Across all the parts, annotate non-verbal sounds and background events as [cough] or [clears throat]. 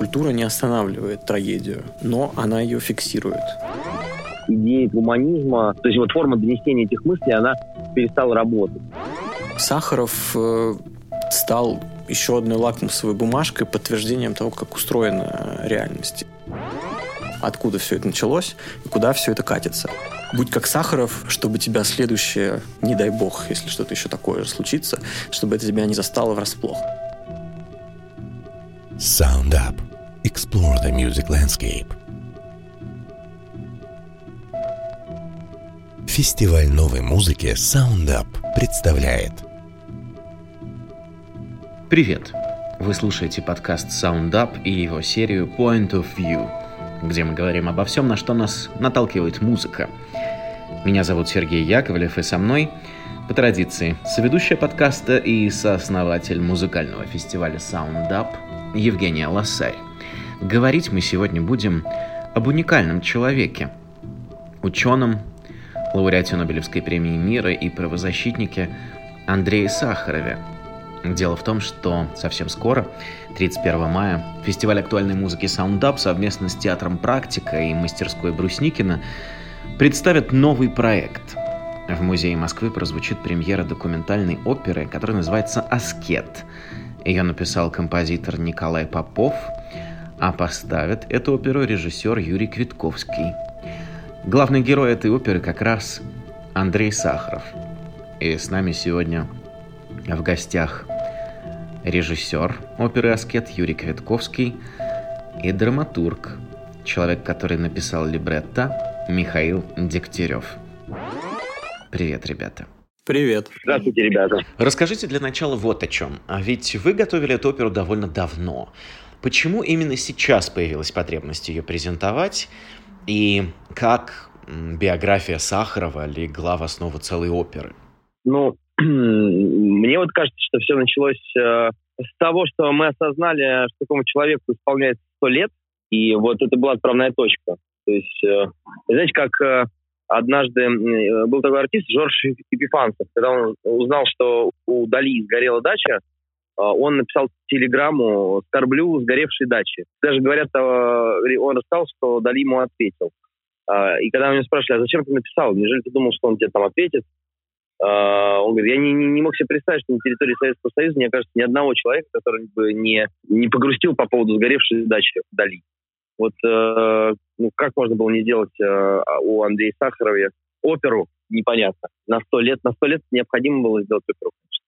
Культура не останавливает трагедию, но она ее фиксирует. Идея гуманизма, то есть вот форма донесения этих мыслей, она перестала работать. Сахаров э, стал еще одной лакмусовой бумажкой, подтверждением того, как устроена реальность. Откуда все это началось и куда все это катится. Будь как Сахаров, чтобы тебя следующее, не дай бог, если что-то еще такое же случится, чтобы это тебя не застало врасплох. Sound Up. Explore the music landscape. Фестиваль новой музыки Sound Up представляет Привет! Вы слушаете подкаст Sound Up и его серию Point of View, где мы говорим обо всем, на что нас наталкивает музыка. Меня зовут Сергей Яковлев, и со мной, по традиции, соведущая подкаста и сооснователь музыкального фестиваля Sound Up Евгения Лассарь. Говорить мы сегодня будем об уникальном человеке, ученом, лауреате Нобелевской премии мира и правозащитнике Андрее Сахарове. Дело в том, что совсем скоро, 31 мая, фестиваль актуальной музыки Sound Up совместно с театром «Практика» и мастерской Брусникина представят новый проект. В Музее Москвы прозвучит премьера документальной оперы, которая называется «Аскет». Ее написал композитор Николай Попов, а поставит эту оперу режиссер Юрий Квитковский. Главный герой этой оперы как раз Андрей Сахаров. И с нами сегодня в гостях режиссер оперы «Аскет» Юрий Квитковский и драматург, человек, который написал либретто, Михаил Дегтярев. Привет, ребята. Привет. Здравствуйте, ребята. Расскажите для начала вот о чем. А ведь вы готовили эту оперу довольно давно. Почему именно сейчас появилась потребность ее презентовать? И как биография Сахарова легла в основу целой оперы? Ну, [clears throat] мне вот кажется, что все началось э, с того, что мы осознали, что такому человеку исполняется сто лет, и вот это была отправная точка. То есть, э, знаете, как э, однажды был такой артист Жорж Епифанцев, когда он узнал, что у Дали сгорела дача, он написал телеграмму «Скорблю сгоревшей дачи». Даже говорят, э, он рассказал, что Дали ему ответил. И когда меня спрашивали, а зачем ты написал? Неужели ты думал, что он тебе там ответит? Он говорит, я не, не, не мог себе представить, что на территории Советского Союза, мне кажется, ни одного человека, который бы не, не погрустил по поводу сгоревшей дачи Дали. Вот э, ну, как можно было не сделать э, у Андрея Сахарова оперу, непонятно. На сто лет, на сто лет необходимо было сделать оперу, конечно.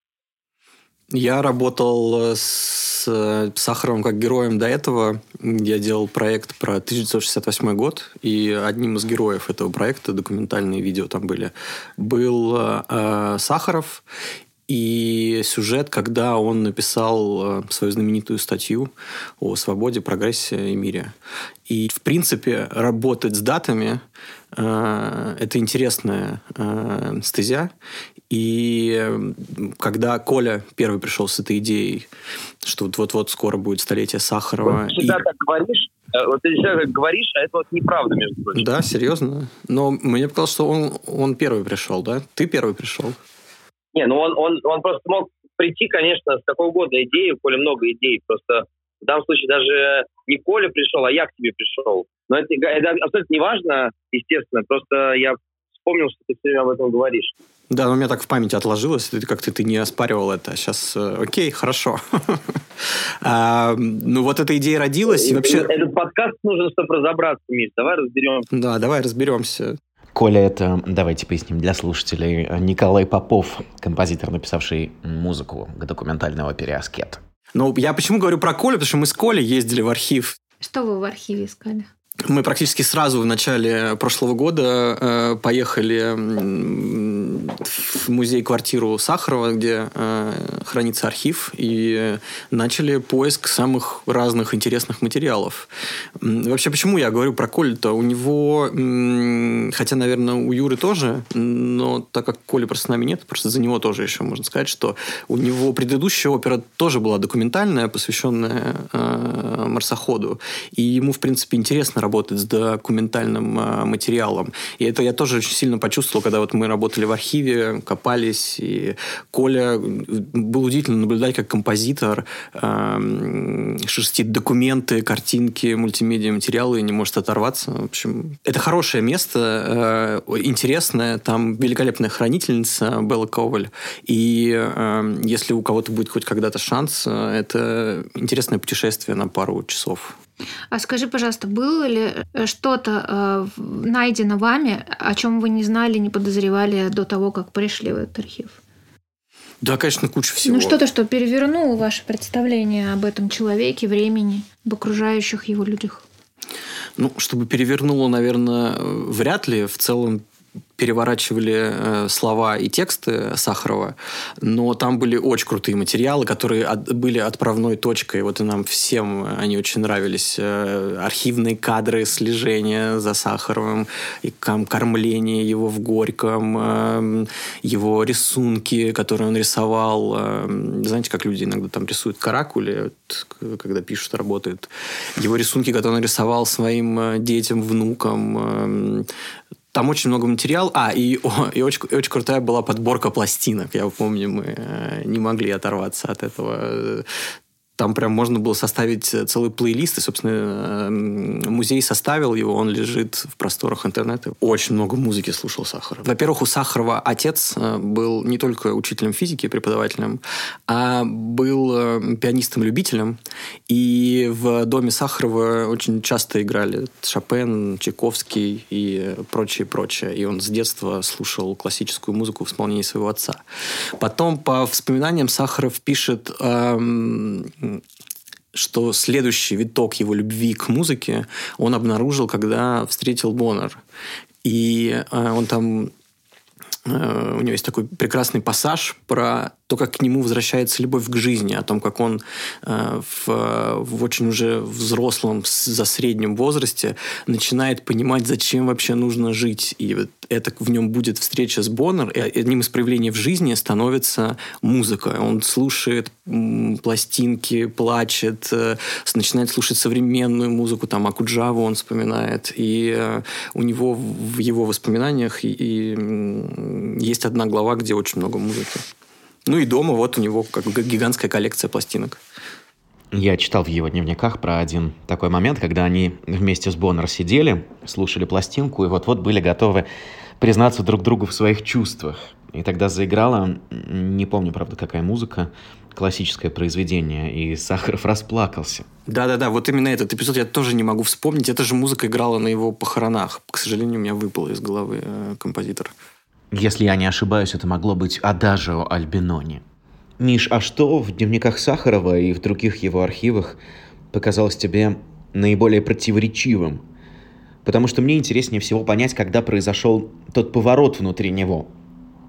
Я работал с Сахаровым как героем до этого. Я делал проект про 1968 год, и одним из героев этого проекта, документальные видео там были, был э, Сахаров. И сюжет, когда он написал э, свою знаменитую статью о свободе, прогрессе и мире. И, в принципе, работать с датами э, это интересная э, стезя. И когда Коля первый пришел с этой идеей, что вот-вот скоро будет столетие Сахарова. Вот ты всегда и... так говоришь, э, вот ты всегда так говоришь, а это вот неправда, между прочим. Да, серьезно. Но мне показалось, что он, он первый пришел, да? Ты первый пришел. Не, ну он, он, он просто мог прийти, конечно, с какой угодно идеей, у Коля много идей, просто в данном случае даже не Коля пришел, а я к тебе пришел. Но это, это абсолютно не важно, естественно, просто я вспомнил, что ты все время об этом говоришь. Да, но у меня так в памяти отложилось, ты как-то ты не оспаривал это. Сейчас, э, окей, хорошо. [laughs] а, ну вот эта идея родилась. И вообще... Этот подкаст нужен, чтобы разобраться, Миш. Давай разберемся. Да, давай разберемся. Коля — это, давайте поясним для слушателей, Николай Попов, композитор, написавший музыку к документальной опере «Аскет». Ну, я почему говорю про Колю? Потому что мы с Колей ездили в архив. Что вы в архиве искали? Мы практически сразу в начале прошлого года э, поехали в музей-квартиру Сахарова, где э, хранится архив, и начали поиск самых разных интересных материалов. Вообще, почему я говорю про Колю-то? У него, хотя, наверное, у Юры тоже, но так как Коли просто с нами нет, просто за него тоже еще можно сказать, что у него предыдущая опера тоже была документальная, посвященная э, марсоходу, и ему, в принципе, интересно работает с документальным э, материалом. И это я тоже очень сильно почувствовал, когда вот мы работали в архиве, копались, и Коля был удивительно наблюдать, как композитор э, шерстит документы, картинки, мультимедиа материалы и не может оторваться. В общем, это хорошее место, э, интересное, там великолепная хранительница Белла Коваль, и э, если у кого-то будет хоть когда-то шанс, э, это интересное путешествие на пару часов. А скажи, пожалуйста, было ли э, что-то э, найдено вами, о чем вы не знали, не подозревали до того, как пришли в этот архив? Да, конечно, куча всего. Ну, что-то, что перевернуло ваше представление об этом человеке, времени, об окружающих его людях. Ну, чтобы перевернуло, наверное, вряд ли. В целом переворачивали э, слова и тексты Сахарова, но там были очень крутые материалы, которые от, были отправной точкой. Вот и нам всем они очень нравились. Э, архивные кадры слежения за Сахаровым, и ком, кормление его в Горьком, э, его рисунки, которые он рисовал. Знаете, как люди иногда там рисуют каракули, когда пишут, работают. Его рисунки, которые он рисовал своим детям, внукам, там очень много материала. А, и, [laughs] о, и очень, очень крутая была подборка пластинок. Я помню, мы э, не могли оторваться от этого. Там прям можно было составить целый плейлист, и, собственно, музей составил его, он лежит в просторах интернета. Очень много музыки слушал Сахаров. Во-первых, у Сахарова отец э, был не только учителем физики, преподавателем, а был э, пианистом-любителем. И в доме Сахарова очень часто играли Шопен, Чайковский и прочее, прочее. И он с детства слушал классическую музыку в исполнении своего отца. Потом, по воспоминаниям, Сахаров пишет эм, что следующий виток его любви к музыке он обнаружил, когда встретил Боннер. И э, он там э, у него есть такой прекрасный пассаж про то, как к нему возвращается любовь к жизни, о том, как он э, в, в очень уже взрослом, за среднем возрасте начинает понимать, зачем вообще нужно жить. И вот это в нем будет встреча с Боннер, и одним из проявлений в жизни становится музыка. Он слушает пластинки, плачет, э, начинает слушать современную музыку, там Акуджаву он вспоминает, и э, у него в его воспоминаниях и, и есть одна глава, где очень много музыки. Ну и дома вот у него как гигантская коллекция пластинок. Я читал в его дневниках про один такой момент, когда они вместе с Боннер сидели, слушали пластинку и вот-вот были готовы признаться друг другу в своих чувствах. И тогда заиграла, не помню, правда, какая музыка, классическое произведение, и Сахаров расплакался. Да-да-да, вот именно этот эпизод я тоже не могу вспомнить. Эта же музыка играла на его похоронах. К сожалению, у меня выпал из головы э, композитор. Если я не ошибаюсь, это могло быть Адажио Альбинони. Миш, а что в дневниках Сахарова и в других его архивах показалось тебе наиболее противоречивым? Потому что мне интереснее всего понять, когда произошел тот поворот внутри него.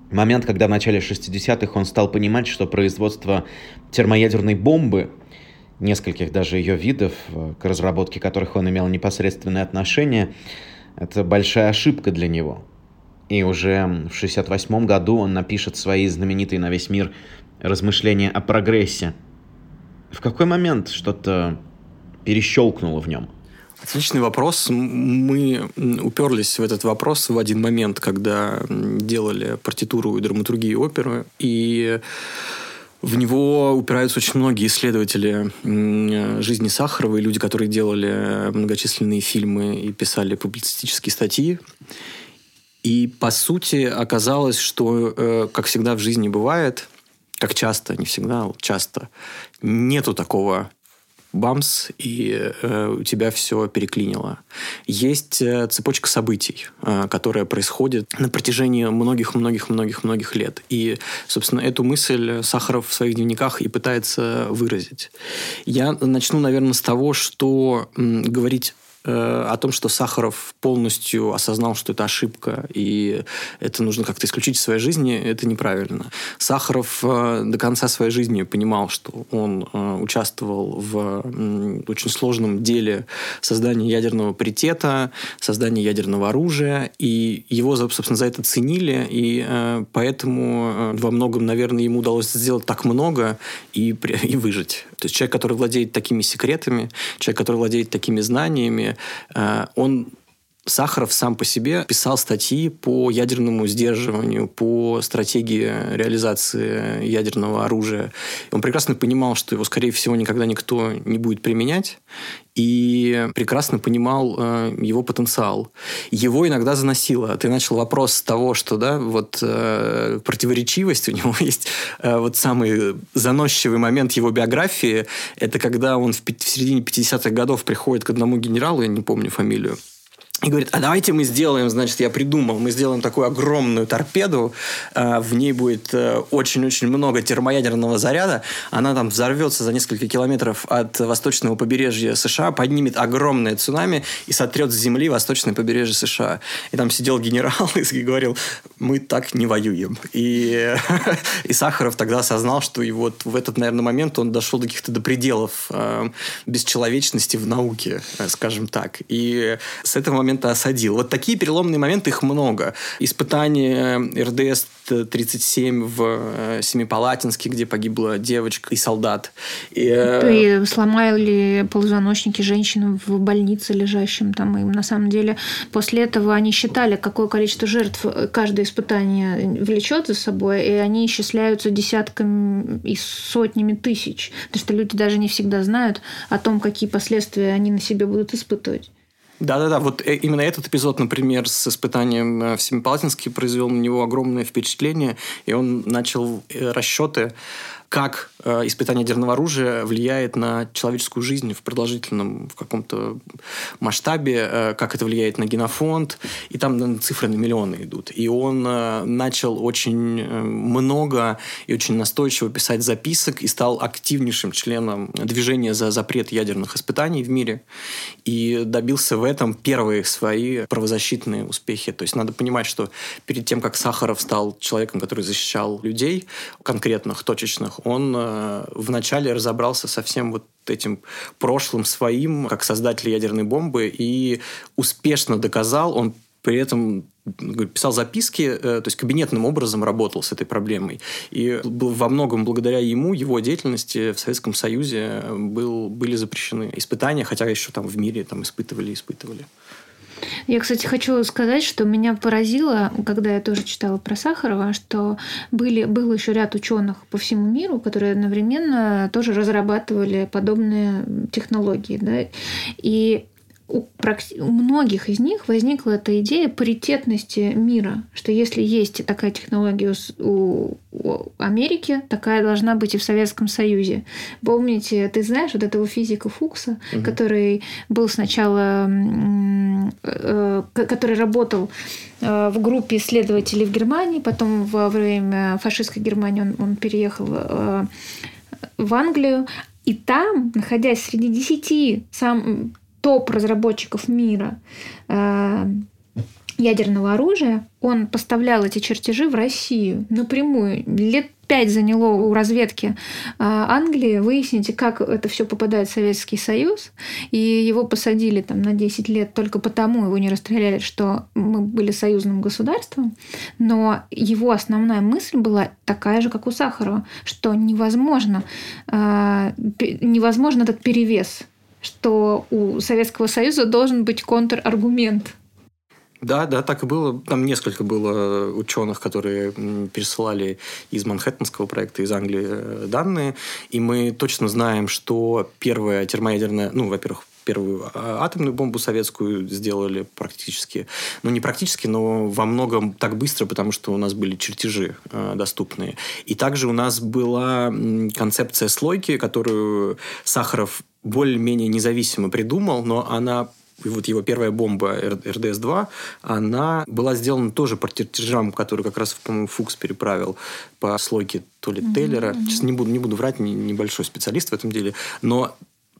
Момент, когда в начале 60-х он стал понимать, что производство термоядерной бомбы, нескольких даже ее видов, к разработке которых он имел непосредственное отношение, это большая ошибка для него – и уже в 68 году он напишет свои знаменитые на весь мир размышления о прогрессе. В какой момент что-то перещелкнуло в нем? Отличный вопрос. Мы уперлись в этот вопрос в один момент, когда делали партитуру и драматургию оперы, и в него упираются очень многие исследователи жизни Сахарова и люди, которые делали многочисленные фильмы и писали публицистические статьи. И, по сути, оказалось, что, э, как всегда в жизни бывает, как часто, не всегда, часто, нету такого бамс, и э, у тебя все переклинило. Есть э, цепочка событий, э, которая происходит на протяжении многих-многих-многих-многих лет. И, собственно, эту мысль Сахаров в своих дневниках и пытается выразить. Я начну, наверное, с того, что м, говорить о том, что Сахаров полностью осознал, что это ошибка, и это нужно как-то исключить из своей жизни, это неправильно. Сахаров э, до конца своей жизни понимал, что он э, участвовал в очень сложном деле создания ядерного паритета, создания ядерного оружия, и его, собственно, за это ценили, и поэтому во многом, наверное, ему удалось сделать так много и, и выжить. То есть человек, который владеет такими секретами, человек, который владеет такими знаниями, он Сахаров сам по себе писал статьи по ядерному сдерживанию, по стратегии реализации ядерного оружия. Он прекрасно понимал, что его, скорее всего, никогда никто не будет применять, и прекрасно понимал э, его потенциал. Его иногда заносило. Ты начал вопрос с того, что да, вот э, противоречивость у [laughs] него есть. Э, вот самый заносчивый момент его биографии – это когда он в, в середине 50-х годов приходит к одному генералу, я не помню фамилию, и говорит, а давайте мы сделаем, значит, я придумал, мы сделаем такую огромную торпеду, э, в ней будет э, очень-очень много термоядерного заряда, она там взорвется за несколько километров от восточного побережья США, поднимет огромное цунами и сотрет с земли восточное побережье США. И там сидел генерал [laughs] и говорил, мы так не воюем. И, [laughs] и Сахаров тогда осознал, что и вот в этот, наверное, момент он дошел до каких-то до пределов э, бесчеловечности в науке, скажем так. И с этого момента момента осадил. Вот такие переломные моменты, их много. Испытание РДС-37 в э, Семипалатинске, где погибла девочка и солдат. И, э, и сломали полузвоночники женщинам в больнице лежащим там. И на самом деле после этого они считали, какое количество жертв каждое испытание влечет за собой, и они исчисляются десятками и сотнями тысяч. Потому что люди даже не всегда знают о том, какие последствия они на себе будут испытывать. Да-да-да, вот э, именно этот эпизод, например, с испытанием э, в Семипалатинске произвел на него огромное впечатление, и он начал э, расчеты как э, испытание ядерного оружия влияет на человеческую жизнь в продолжительном в каком-то масштабе, э, как это влияет на генофонд, и там ну, цифры на миллионы идут. И он э, начал очень э, много и очень настойчиво писать записок и стал активнейшим членом движения за запрет ядерных испытаний в мире и добился в этом первые свои правозащитные успехи. То есть надо понимать, что перед тем, как Сахаров стал человеком, который защищал людей, конкретных, точечных, он э, вначале разобрался со всем вот этим прошлым своим, как создатель ядерной бомбы, и успешно доказал, он при этом писал записки, э, то есть кабинетным образом работал с этой проблемой. И во многом благодаря ему, его деятельности в Советском Союзе был, были запрещены испытания, хотя еще там в мире там испытывали, испытывали. Я, кстати, хочу сказать, что меня поразило, когда я тоже читала про Сахарова, что были, был еще ряд ученых по всему миру, которые одновременно тоже разрабатывали подобные технологии. Да? И у, у многих из них возникла эта идея паритетности мира, что если есть такая технология у, у Америки, такая должна быть и в Советском Союзе. Помните, ты знаешь вот этого физика Фукса, угу. который был сначала, э, который работал э, в группе исследователей в Германии, потом во время фашистской Германии он, он переехал э, в Англию, и там, находясь среди десяти сам топ-разработчиков мира э, ядерного оружия, он поставлял эти чертежи в Россию напрямую. Лет пять заняло у разведки э, Англии выяснить, как это все попадает в Советский Союз. И его посадили там на 10 лет только потому, его не расстреляли, что мы были союзным государством. Но его основная мысль была такая же, как у Сахарова, что невозможно, э, невозможно этот перевес что у Советского Союза должен быть контраргумент. Да, да, так и было. Там несколько было ученых, которые пересылали из Манхэттенского проекта, из Англии э, данные. И мы точно знаем, что первая термоядерная, ну, во-первых, первую а, атомную бомбу советскую сделали практически, ну не практически, но во многом так быстро, потому что у нас были чертежи э, доступные. И также у нас была концепция слойки, которую Сахаров более-менее независимо придумал, но она вот его первая бомба РДС-2, она была сделана тоже по чертежам, который как раз, по-моему, Фукс переправил по слойке то ли Тейлера. Mm-hmm. Сейчас не буду, не буду врать, не, небольшой специалист в этом деле. Но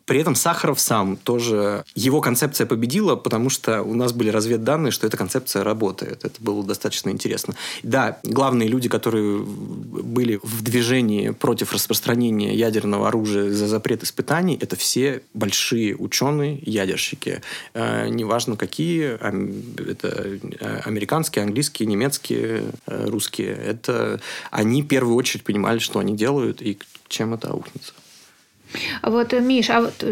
при этом Сахаров сам тоже... Его концепция победила, потому что у нас были разведданные, что эта концепция работает. Это было достаточно интересно. Да, главные люди, которые были в движении против распространения ядерного оружия за запрет испытаний, это все большие ученые, ядерщики. Э, неважно какие, это э, американские, английские, немецкие, э, русские. Это они в первую очередь понимали, что они делают и чем это аукнется. Вот, Миш, а вот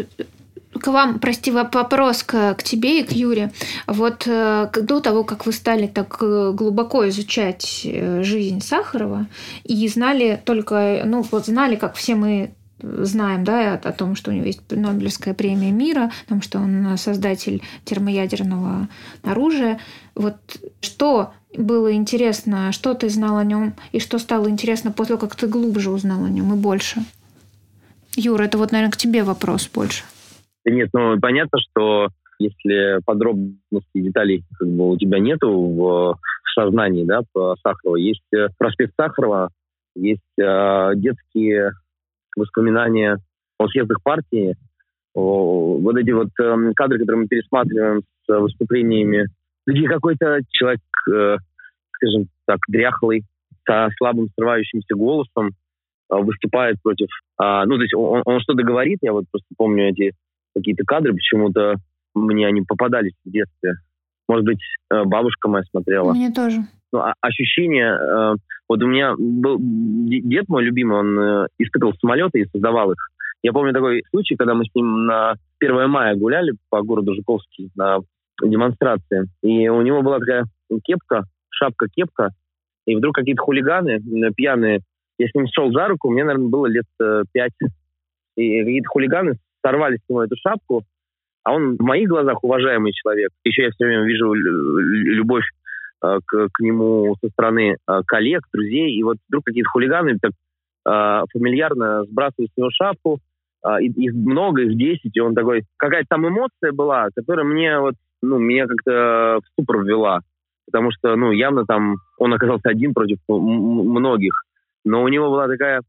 к вам, прости, вопрос к, к тебе и к Юре. Вот э, до того, как вы стали так э, глубоко изучать э, жизнь Сахарова и знали только, ну вот знали, как все мы знаем, да, о, том, что у него есть Нобелевская премия мира, о том, что он создатель термоядерного оружия. Вот что было интересно, что ты знал о нем, и что стало интересно после того, как ты глубже узнал о нем и больше? Юра, это вот, наверное, к тебе вопрос больше. Нет, ну понятно, что если подробностей, деталей как бы у тебя нету в, в сознании, да, по Сахарова, есть э, проспект Сахарова, есть э, детские воспоминания о съездах партии, о, вот эти вот э, кадры, которые мы пересматриваем с выступлениями, где какой-то человек, э, скажем так, дряхлый, со слабым срывающимся голосом э, выступает против... Э, ну, то есть он, он что-то говорит, я вот просто помню эти какие-то кадры, почему-то мне они попадались в детстве. Может быть, э, бабушка моя смотрела. Мне тоже. Ну, а, ощущение... Э, вот у меня был дед мой любимый, он э, испытывал самолеты и создавал их. Я помню такой случай, когда мы с ним на 1 мая гуляли по городу Жуковский на демонстрации. И у него была такая кепка, шапка-кепка, и вдруг какие-то хулиганы пьяные, я с ним шел за руку, мне, наверное, было лет пять, и какие-то хулиганы сорвали с него эту шапку, а он в моих глазах уважаемый человек. Еще я все время вижу любовь э, к, к нему со стороны э, коллег, друзей, и вот вдруг какие-то хулиганы так э, фамильярно сбрасывают с него шапку, э, их много, их десять, и он такой... Какая-то там эмоция была, которая мне вот, ну, меня как-то в ступор ввела. Потому что, ну, явно там он оказался один против многих. Но у него была такая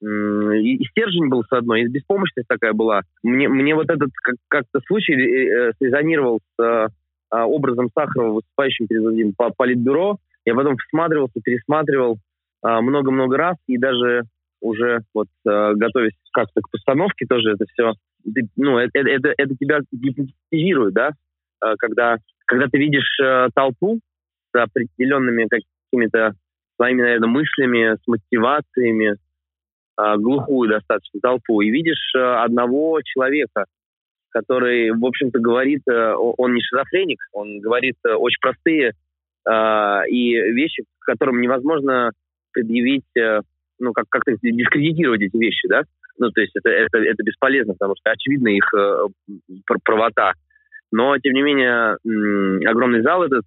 и, стержень был с одной, и беспомощность такая была. Мне, мне вот этот как- как-то случай э, э с э, а, образом Сахарова, выступающим перед этим по политбюро. Я потом всматривался, пересматривал э, много-много раз, и даже уже вот э, готовясь как-то к постановке тоже это все, ну, это, это, это тебя гипнотизирует, да, э, когда, когда ты видишь э, толпу с определенными какими-то своими, наверное, мыслями, с мотивациями, а, глухую достаточно толпу, и видишь э, одного человека, который, в общем-то, говорит, э, он не шизофреник, он говорит э, очень простые а, и вещи, которым невозможно предъявить, ну, как- как-то дискредитировать эти вещи, да? Ну, то есть это, это, это бесполезно, потому что очевидно их правота. Но, тем не менее, огромный зал этот,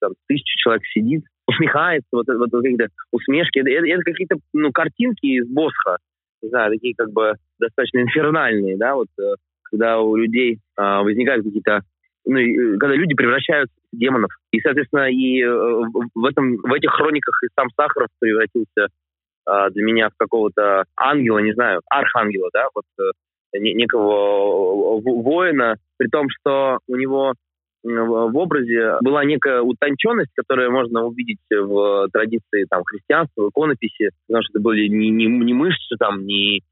там, тысяча человек сидит, усмехается, вот, вот, какие-то усмешки. Это, это какие-то ну, картинки из Босха, не знаю, такие как бы достаточно инфернальные, да, вот э, когда у людей а, возникают какие-то ну, э, когда люди превращаются в демонов. И, соответственно, и э, в, этом, в этих хрониках и сам Сахаров превратился а, для меня в какого-то ангела, не знаю, архангела, да, вот некого воина, при том, что у него в образе была некая утонченность, которую можно увидеть в традиции там, христианства, иконописи, потому что это были не, не, не мышцы, там, не,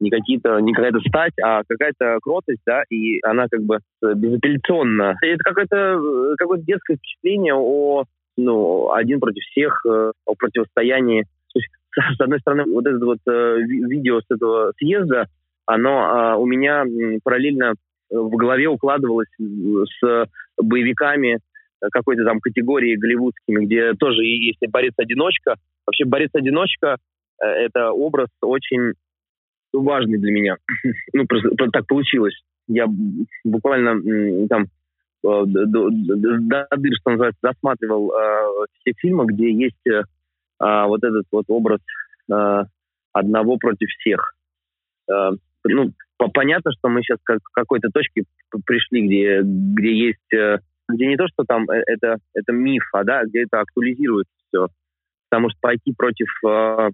не какие-то, не какая-то стать, а какая-то кротость, да, и она как бы безапелляционна. Это какое-то какое детское впечатление о ну, один против всех, э, о противостоянии. С одной стороны, вот это вот э, видео с этого съезда, оно э, у меня параллельно в голове укладывалось с боевиками какой-то там категории голливудскими, где тоже, если борец-одиночка, вообще борец-одиночка э, — это образ очень важный для меня. [laughs] ну, просто так получилось. Я буквально там э, до, до, дыр, что называется, досматривал э, все фильмы, где есть э, а, вот этот вот образ э, одного против всех. Э, ну, понятно, что мы сейчас к какой-то точке пришли, где, где есть, э, где не то, что там э, это, это миф, а да, где это актуализируется все. Потому что пойти против, э,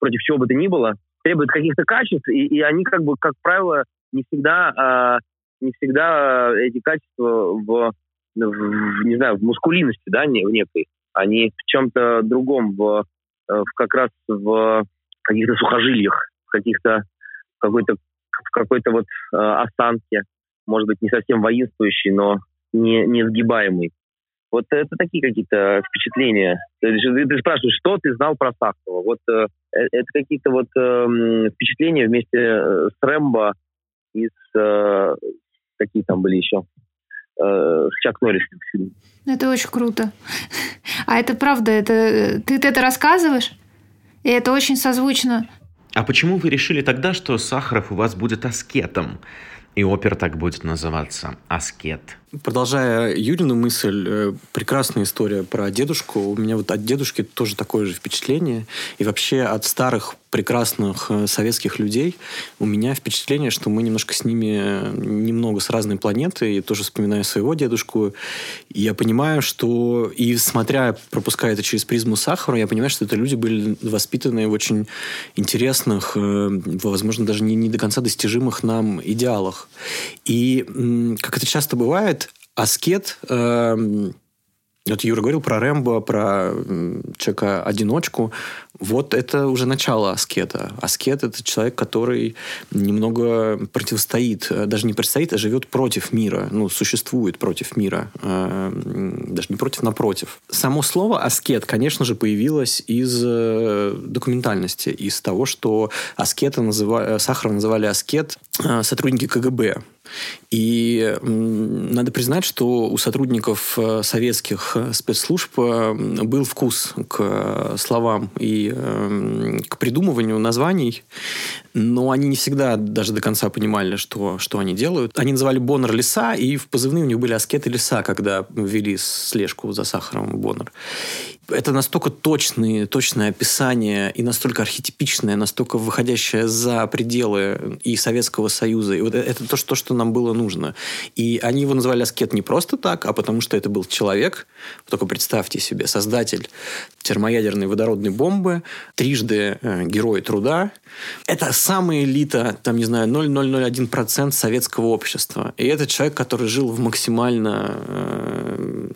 против чего бы то ни было требует каких-то качеств, и, и они, как бы, как правило, не всегда, не всегда эти качества в, в, не знаю, в мускулинности, да, в некой, они в чем-то другом, в, в как раз в каких-то сухожилиях, каких-то какой-то в какой-то вот э, осанке, может быть, не совсем воинствующий, но не, не сгибаемый. Вот это такие какие-то впечатления. Ты, ты спрашиваешь, что ты знал про Сахарова? Вот э, э это какие-то вот э, впечатления вместе э, с Рэмбо из... Э, какие там были еще? Э, Чак Норрис фильм. Это очень круто. [laughs] А это правда, это ты, ты это рассказываешь? И это очень созвучно. А почему вы решили тогда, что Сахаров у вас будет аскетом? И опера так будет называться «Аскет». Продолжая Юрину мысль, э, прекрасная история про дедушку. У меня вот от дедушки тоже такое же впечатление. И вообще от старых прекрасных э, советских людей у меня впечатление, что мы немножко с ними э, немного с разной планеты. И тоже вспоминаю своего дедушку. И я понимаю, что... И смотря, пропуская это через призму сахара, я понимаю, что это люди были воспитаны в очень интересных, возможно, даже не, не до конца достижимых нам идеалах. И, как это часто бывает, аскет, э, вот Юра говорил про Рэмбо, про человека-одиночку. Вот это уже начало аскета. Аскет – это человек, который немного противостоит, э, даже не противостоит, а живет против мира, ну, существует против мира, э, даже не против, напротив. Само слово «аскет», конечно же, появилось из э, документальности, из того, что аскета называли, Сахарова называли аскет сотрудники КГБ. И надо признать, что у сотрудников советских спецслужб был вкус к словам и к придумыванию названий, но они не всегда даже до конца понимали, что, что они делают. Они называли Боннер леса, и в позывные у них были аскеты леса, когда ввели слежку за сахаром Боннер это настолько точные, точное описание и настолько архетипичное, настолько выходящее за пределы и Советского Союза. И вот это то, что, что нам было нужно. И они его называли аскет не просто так, а потому что это был человек, только представьте себе, создатель термоядерной водородной бомбы, трижды э, герой труда. Это самая элита, там, не знаю, 0,001% советского общества. И это человек, который жил в максимально... Э,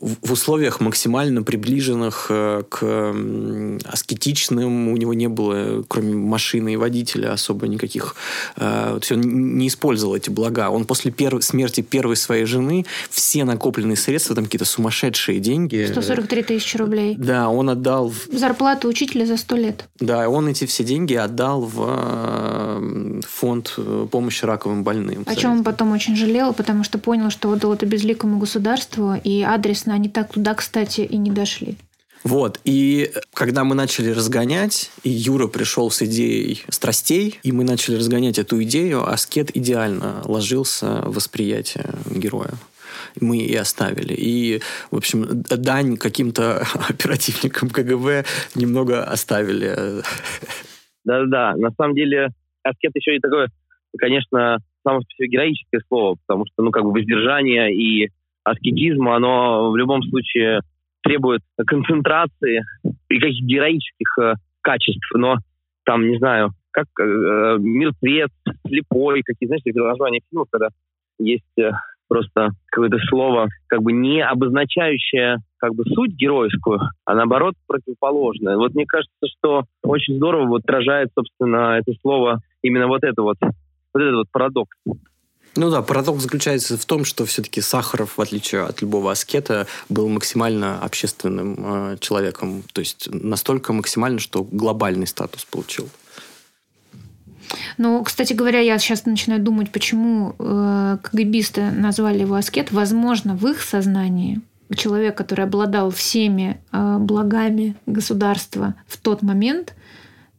в условиях максимально приближенных приближенных э, к аскетичным. У него не было, кроме машины и водителя, особо никаких... Э, то есть он не использовал эти блага. Он после первой, смерти первой своей жены все накопленные средства, там какие-то сумасшедшие деньги... 143 тысячи рублей. Да, он отдал... Зарплату учителя за сто лет. Да, он эти все деньги отдал в э, фонд помощи раковым больным. О чем он потом очень жалел, потому что понял, что отдал это безликому государству, и адресно они так туда, кстати, и не дошли. Вот. И когда мы начали разгонять, и Юра пришел с идеей страстей, и мы начали разгонять эту идею, аскет идеально ложился в восприятие героя мы и оставили. И, в общем, дань каким-то [laughs] оперативникам КГБ немного оставили. Да-да-да. На самом деле, аскет еще и такое, конечно, самое героическое слово, потому что, ну, как бы воздержание и аскетизм, оно в любом случае требует концентрации и каких-то героических э, качеств, но там, не знаю, как э, мертвец, слепой, какие, знаете, названия фильмов, когда есть э, просто какое-то слово, как бы не обозначающее как бы суть геройскую, а наоборот противоположное. Вот мне кажется, что очень здорово вот отражает, собственно, это слово именно вот это вот, вот этот вот парадокс. Ну да, парадокс заключается в том, что все-таки Сахаров, в отличие от любого аскета, был максимально общественным э, человеком. То есть настолько максимально, что глобальный статус получил. Ну, кстати говоря, я сейчас начинаю думать, почему э, КГБисты назвали его аскет. Возможно, в их сознании человек, который обладал всеми э, благами государства в тот момент,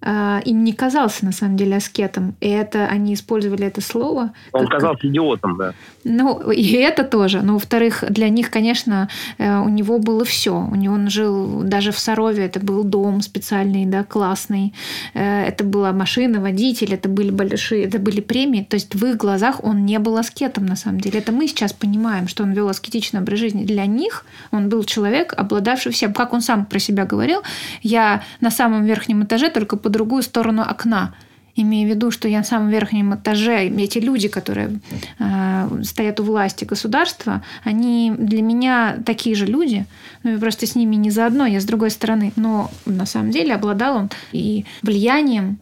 им не казался на самом деле аскетом. И это они использовали это слово. Он как... казался идиотом, да. Ну, и это тоже. Но, во-вторых, для них, конечно, э, у него было все. У него он жил даже в Сарове, это был дом специальный, да, классный. Э, это была машина, водитель, это были большие, это были премии. То есть в их глазах он не был аскетом на самом деле. Это мы сейчас понимаем, что он вел аскетичный образ жизни. Для них он был человек, обладавший всем. Как он сам про себя говорил, я на самом верхнем этаже только по другую сторону окна. Имея в виду, что я на самом верхнем этаже, эти люди, которые э, стоят у власти государства, они для меня такие же люди, но я просто с ними не заодно, я с другой стороны. Но на самом деле обладал он и влиянием,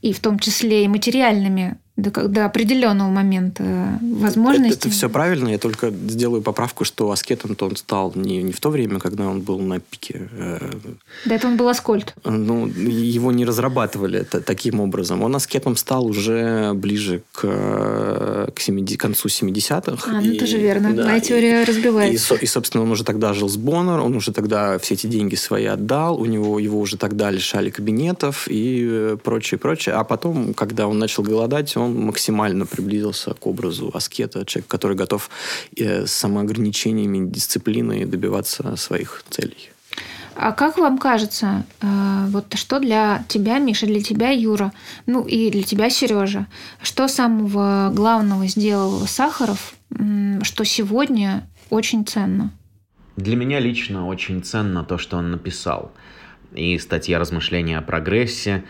и в том числе и материальными до, до определенного момента возможности. Это, это все правильно, я только сделаю поправку, что аскетом-то он стал не, не в то время, когда он был на пике. Э, До этого он был аскольд. Ну, его не разрабатывали таким образом. Он аскетом стал уже ближе к, к, 70, к концу 70-х. А, ну и, тоже верно. Да, Моя теория и, разбивается. И, и, собственно, он уже тогда жил с Боннер, он уже тогда все эти деньги свои отдал, у него его уже тогда лишали кабинетов и э, прочее, прочее. А потом, когда он начал голодать, он он максимально приблизился к образу аскета, человек, который готов э, самоограничениями, дисциплиной добиваться своих целей. А как вам кажется, э, вот что для тебя, Миша, для тебя, Юра, ну и для тебя, Сережа, что самого главного сделал Сахаров, что сегодня очень ценно? Для меня лично очень ценно то, что он написал. И статья размышления о прогрессе,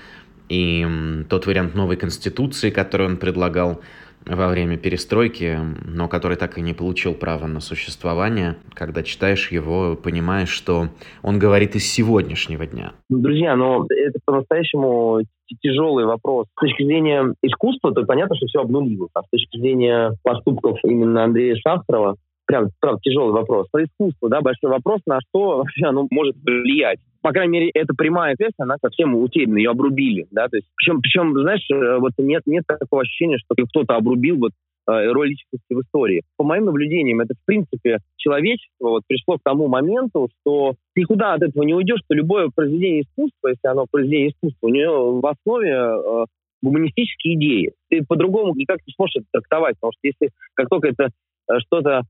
и тот вариант новой конституции, который он предлагал во время перестройки, но который так и не получил права на существование, когда читаешь его, понимаешь, что он говорит из сегодняшнего дня. Друзья, но это по-настоящему тяжелый вопрос. С точки зрения искусства, то понятно, что все обнулилось. А с точки зрения поступков именно Андрея Шахтарова, прям, правда, тяжелый вопрос. Про искусство, да, большой вопрос, на что вообще оно может влиять. По крайней мере, эта прямая связь, она совсем утеряна, ее обрубили, да, то есть, причем, причем, знаешь, э, вот нет, нет такого ощущения, что кто-то обрубил вот э, роль личности в истории. По моим наблюдениям, это, в принципе, человечество вот пришло к тому моменту, что никуда от этого не уйдешь, что любое произведение искусства, если оно произведение искусства, у нее в основе э, гуманистические идеи. Ты по-другому никак не сможешь это трактовать, потому что если как только это э, что-то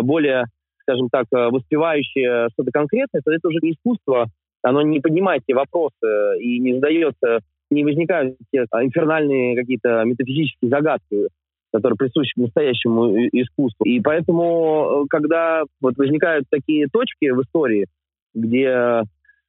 более, скажем так, э, воспевающее что-то конкретное, то это уже искусство, оно не поднимает те вопросы и не задается, не возникают те а, инфернальные какие-то метафизические загадки, которые присущи настоящему искусству. И поэтому, э, когда вот возникают такие точки в истории, где э,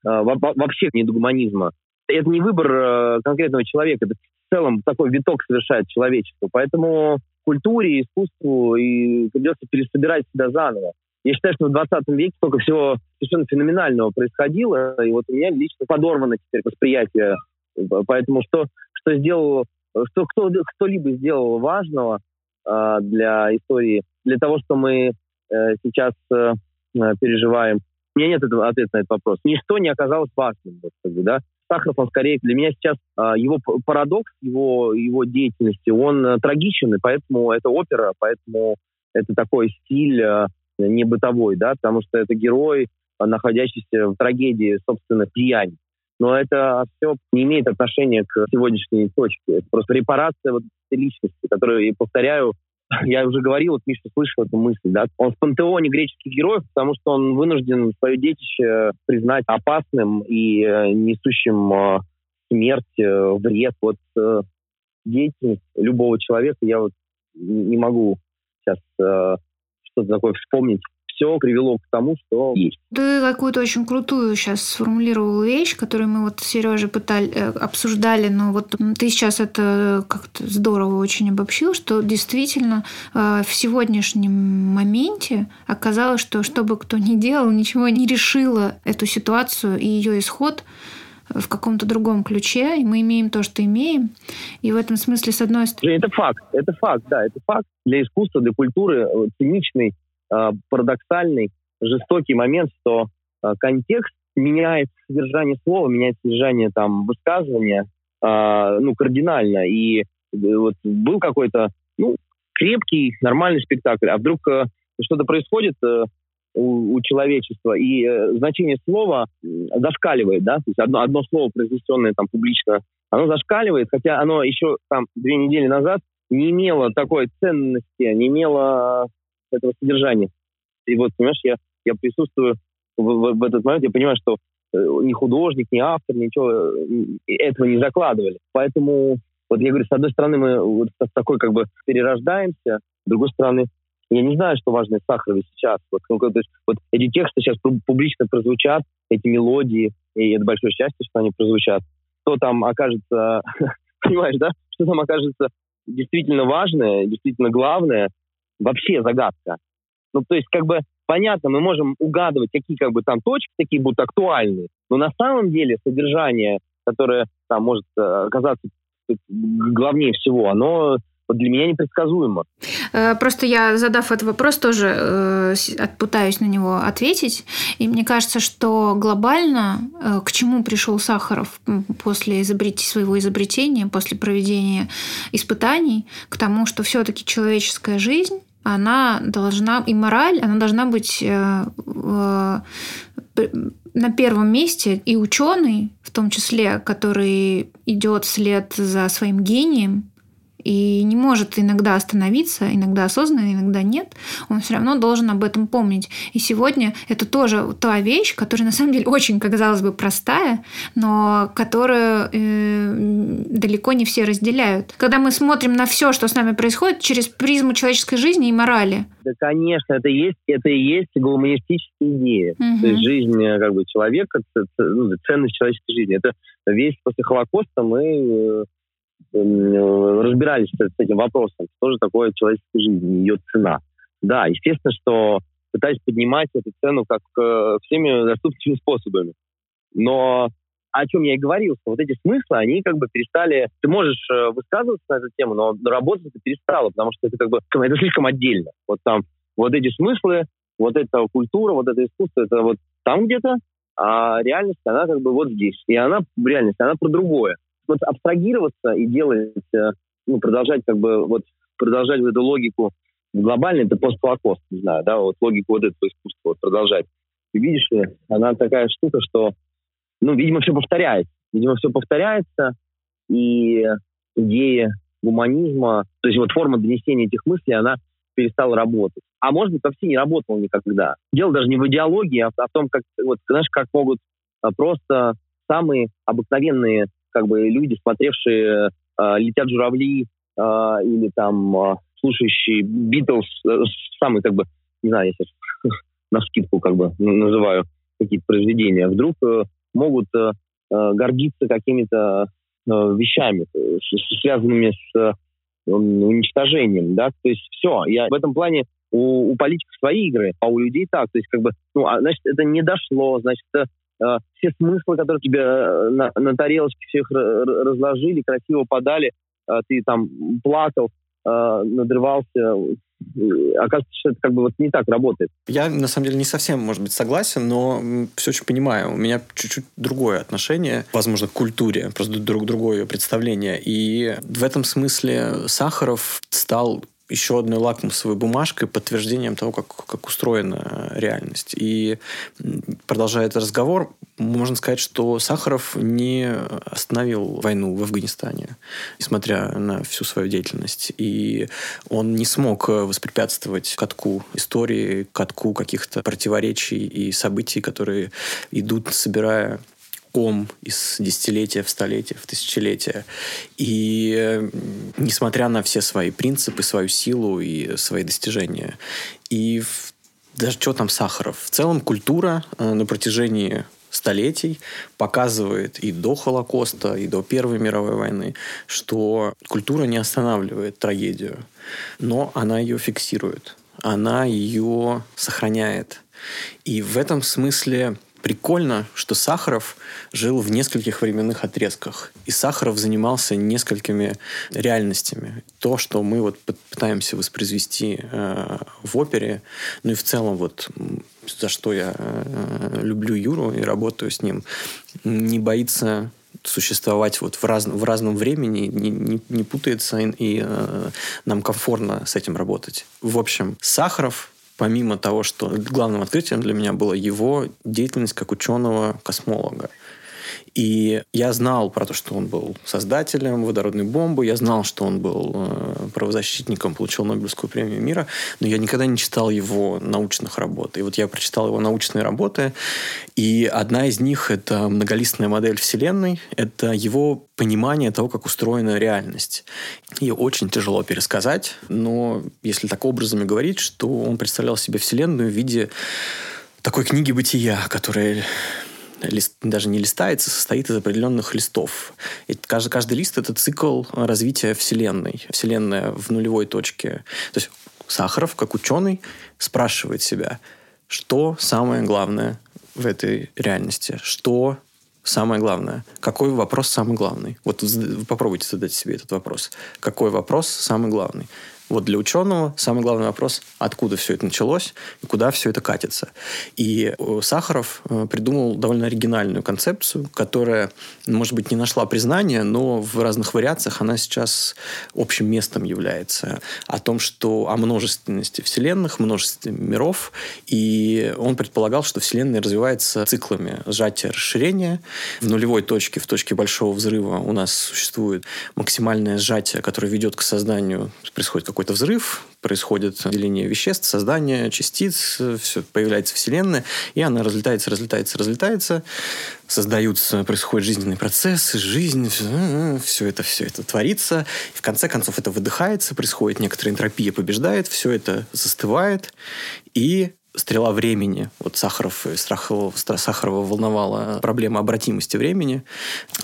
вообще нет гуманизма, это не выбор конкретного человека, это в целом такой виток совершает человечество. Поэтому культуре, искусству, и придется пересобирать себя заново. Я считаю, что в 20 веке столько всего совершенно феноменального происходило, и вот у меня лично подорвано теперь восприятие. Поэтому что, что сделал, что кто, кто-либо сделал важного э, для истории, для того, что мы э, сейчас э, переживаем, у меня нет ответа на этот вопрос. Ничто не оказалось важным. Вот, да? Сахаров, он скорее для меня сейчас а, его парадокс, его, его деятельности, он а, трагичен, и поэтому это опера, поэтому это такой стиль а, не бытовой, да, потому что это герой, а, находящийся в трагедии собственных деяний. Но это все не имеет отношения к сегодняшней точке. Это просто репарация вот личности, которую, я повторяю, [laughs] я уже говорил, вот Миша слышал эту мысль, да, он в пантеоне греческих героев, потому что он вынужден свое детище признать опасным и э, несущим э, смерть, э, вред. Вот деятельность любого человека, я вот не могу сейчас что-то такое вспомнить, все привело к тому, что есть. Ты какую-то очень крутую сейчас сформулировал вещь, которую мы вот с Сережей пытали, э, обсуждали, но вот ты сейчас это как-то здорово очень обобщил, что действительно э, в сегодняшнем моменте оказалось, что что бы кто ни делал, ничего не решило эту ситуацию и ее исход в каком-то другом ключе, и мы имеем то, что имеем. И в этом смысле, с одной стороны... Это факт, это факт, да, это факт для искусства, для культуры, э, циничный Э, парадоксальный, жестокий момент, что э, контекст меняет содержание слова, меняет содержание там высказывания, э, ну, кардинально. И вот был какой-то, ну, крепкий, нормальный спектакль, а вдруг что-то происходит у, у человечества, и значение слова зашкаливает, да, то есть одно, одно слово, произнесенное там публично, оно зашкаливает, хотя оно еще там две недели назад не имело такой ценности, не имело этого содержания. И вот, понимаешь, я, я присутствую в, в, в этот момент, я понимаю, что э, ни художник, ни автор, ничего э, этого не закладывали. Поэтому, вот я говорю, с одной стороны, мы вот такой как бы перерождаемся, с другой стороны, я не знаю, что важно Сахарове сейчас. Вот, ну, то есть, вот эти тексты сейчас публично прозвучат, эти мелодии, и это большое счастье, что они прозвучат. Что там окажется, [laughs] понимаешь, да? Что там окажется действительно важное, действительно главное, вообще загадка. Ну, то есть, как бы, понятно, мы можем угадывать, какие, как бы, там точки такие будут актуальны, но на самом деле содержание, которое там может э, оказаться главнее всего, оно для меня непредсказуемо. Э, просто я, задав этот вопрос, тоже э, пытаюсь на него ответить. И мне кажется, что глобально э, к чему пришел Сахаров после изобретения, своего изобретения, после проведения испытаний, к тому, что все-таки человеческая жизнь она должна, и мораль, она должна быть на первом месте, и ученый, в том числе, который идет вслед за своим гением, и не может иногда остановиться, иногда осознанно, иногда нет, он все равно должен об этом помнить. И сегодня это тоже та вещь, которая на самом деле очень, казалось бы, простая, но которую э, далеко не все разделяют. Когда мы смотрим на все, что с нами происходит, через призму человеческой жизни и морали. Да, конечно, это и есть, это и есть гуманистическая идея. Угу. То есть жизнь э, как бы человека, ну, ценность человеческой жизни. Это весь после Холокоста мы э, разбирались с этим вопросом, что же такое человеческая жизнь, ее цена. Да, естественно, что пытаюсь поднимать эту цену как э, всеми доступными способами. Но о чем я и говорил, что вот эти смыслы, они как бы перестали... Ты можешь э, высказываться на эту тему, но работать ты перестала, потому что это как бы это слишком отдельно. Вот там вот эти смыслы, вот эта культура, вот это искусство, это вот там где-то, а реальность, она как бы вот здесь. И она, реальность, она про другое вот абстрагироваться и делать, э, ну, продолжать как бы вот продолжать вот эту логику глобально, это постхолокост, не знаю, да, вот логику вот этого искусства вот продолжать. И видишь она такая штука, что, ну, видимо, все повторяется. Видимо, все повторяется, и идея гуманизма, то есть вот форма донесения этих мыслей, она перестала работать. А может быть, вообще не работала никогда. Дело даже не в идеологии, а в том, как, вот, знаешь, как могут а, просто самые обыкновенные как бы люди, смотревшие э, «Летят журавли» э, или там э, слушающие «Битлз», э, самый как бы, не знаю, я сейчас [laughs] на скидку как бы называю какие-то произведения, вдруг э, могут э, э гордиться какими-то э, вещами, э, связанными с э, уничтожением, да, то есть все, я в этом плане у, у политиков свои игры, а у людей так, то есть как бы, ну, а, значит, это не дошло, значит, это Э, все смыслы, которые тебе э, на, на тарелочке всех разложили, красиво подали, э, ты там плакал, надрывался, оказывается, что это как бы вот не так работает. Я, на самом деле, не совсем, может быть, согласен, но все очень понимаю. У меня чуть-чуть другое отношение, возможно, к культуре, просто друг другое представление. И в этом смысле Сахаров стал еще одной лакмусовой бумажкой, подтверждением того, как, как устроена реальность. И продолжая этот разговор, можно сказать, что Сахаров не остановил войну в Афганистане, несмотря на всю свою деятельность. И он не смог воспрепятствовать катку истории, катку каких-то противоречий и событий, которые идут, собирая ком из десятилетия в столетие, в тысячелетие. И несмотря на все свои принципы, свою силу и свои достижения. И даже что там Сахаров? В целом культура э, на протяжении столетий показывает и до Холокоста, и до Первой мировой войны, что культура не останавливает трагедию, но она ее фиксирует, она ее сохраняет. И в этом смысле Прикольно, что Сахаров жил в нескольких временных отрезках. И Сахаров занимался несколькими реальностями. То, что мы вот пытаемся воспроизвести э, в опере, ну и в целом вот за что я э, люблю Юру и работаю с ним, не боится существовать вот в, раз, в разном времени, не, не, не путается, и, и э, нам комфортно с этим работать. В общем, Сахаров помимо того, что главным открытием для меня была его деятельность как ученого-космолога. И я знал про то, что он был создателем водородной бомбы, я знал, что он был э, правозащитником, получил Нобелевскую премию мира, но я никогда не читал его научных работ. И вот я прочитал его научные работы, и одна из них — это многолистная модель Вселенной, это его понимание того, как устроена реальность. Ее очень тяжело пересказать, но если так образами говорить, что он представлял себе Вселенную в виде такой книги бытия, которая лист, даже не листается, состоит из определенных листов. И каждый, каждый лист – это цикл развития Вселенной. Вселенная в нулевой точке. То есть Сахаров, как ученый, спрашивает себя, что самое главное в этой реальности, что самое главное? Какой вопрос самый главный? Вот попробуйте задать себе этот вопрос. Какой вопрос самый главный? Вот для ученого самый главный вопрос, откуда все это началось и куда все это катится. И э, Сахаров э, придумал довольно оригинальную концепцию, которая, может быть, не нашла признания, но в разных вариациях она сейчас общим местом является. О том, что о множественности вселенных, множестве миров. И он предполагал, что Вселенная развивается циклами сжатия расширения. В нулевой точке, в точке большого взрыва у нас существует максимальное сжатие, которое ведет к созданию, происходит какой-то взрыв, происходит деление веществ, создание частиц, все, появляется Вселенная, и она разлетается, разлетается, разлетается, создаются, происходят жизненные процессы, жизнь, все, все это, все это творится, и в конце концов это выдыхается, происходит некоторая энтропия, побеждает, все это застывает, и стрела времени. Вот Сахаров, Страхова, Сахарова волновала проблема обратимости времени.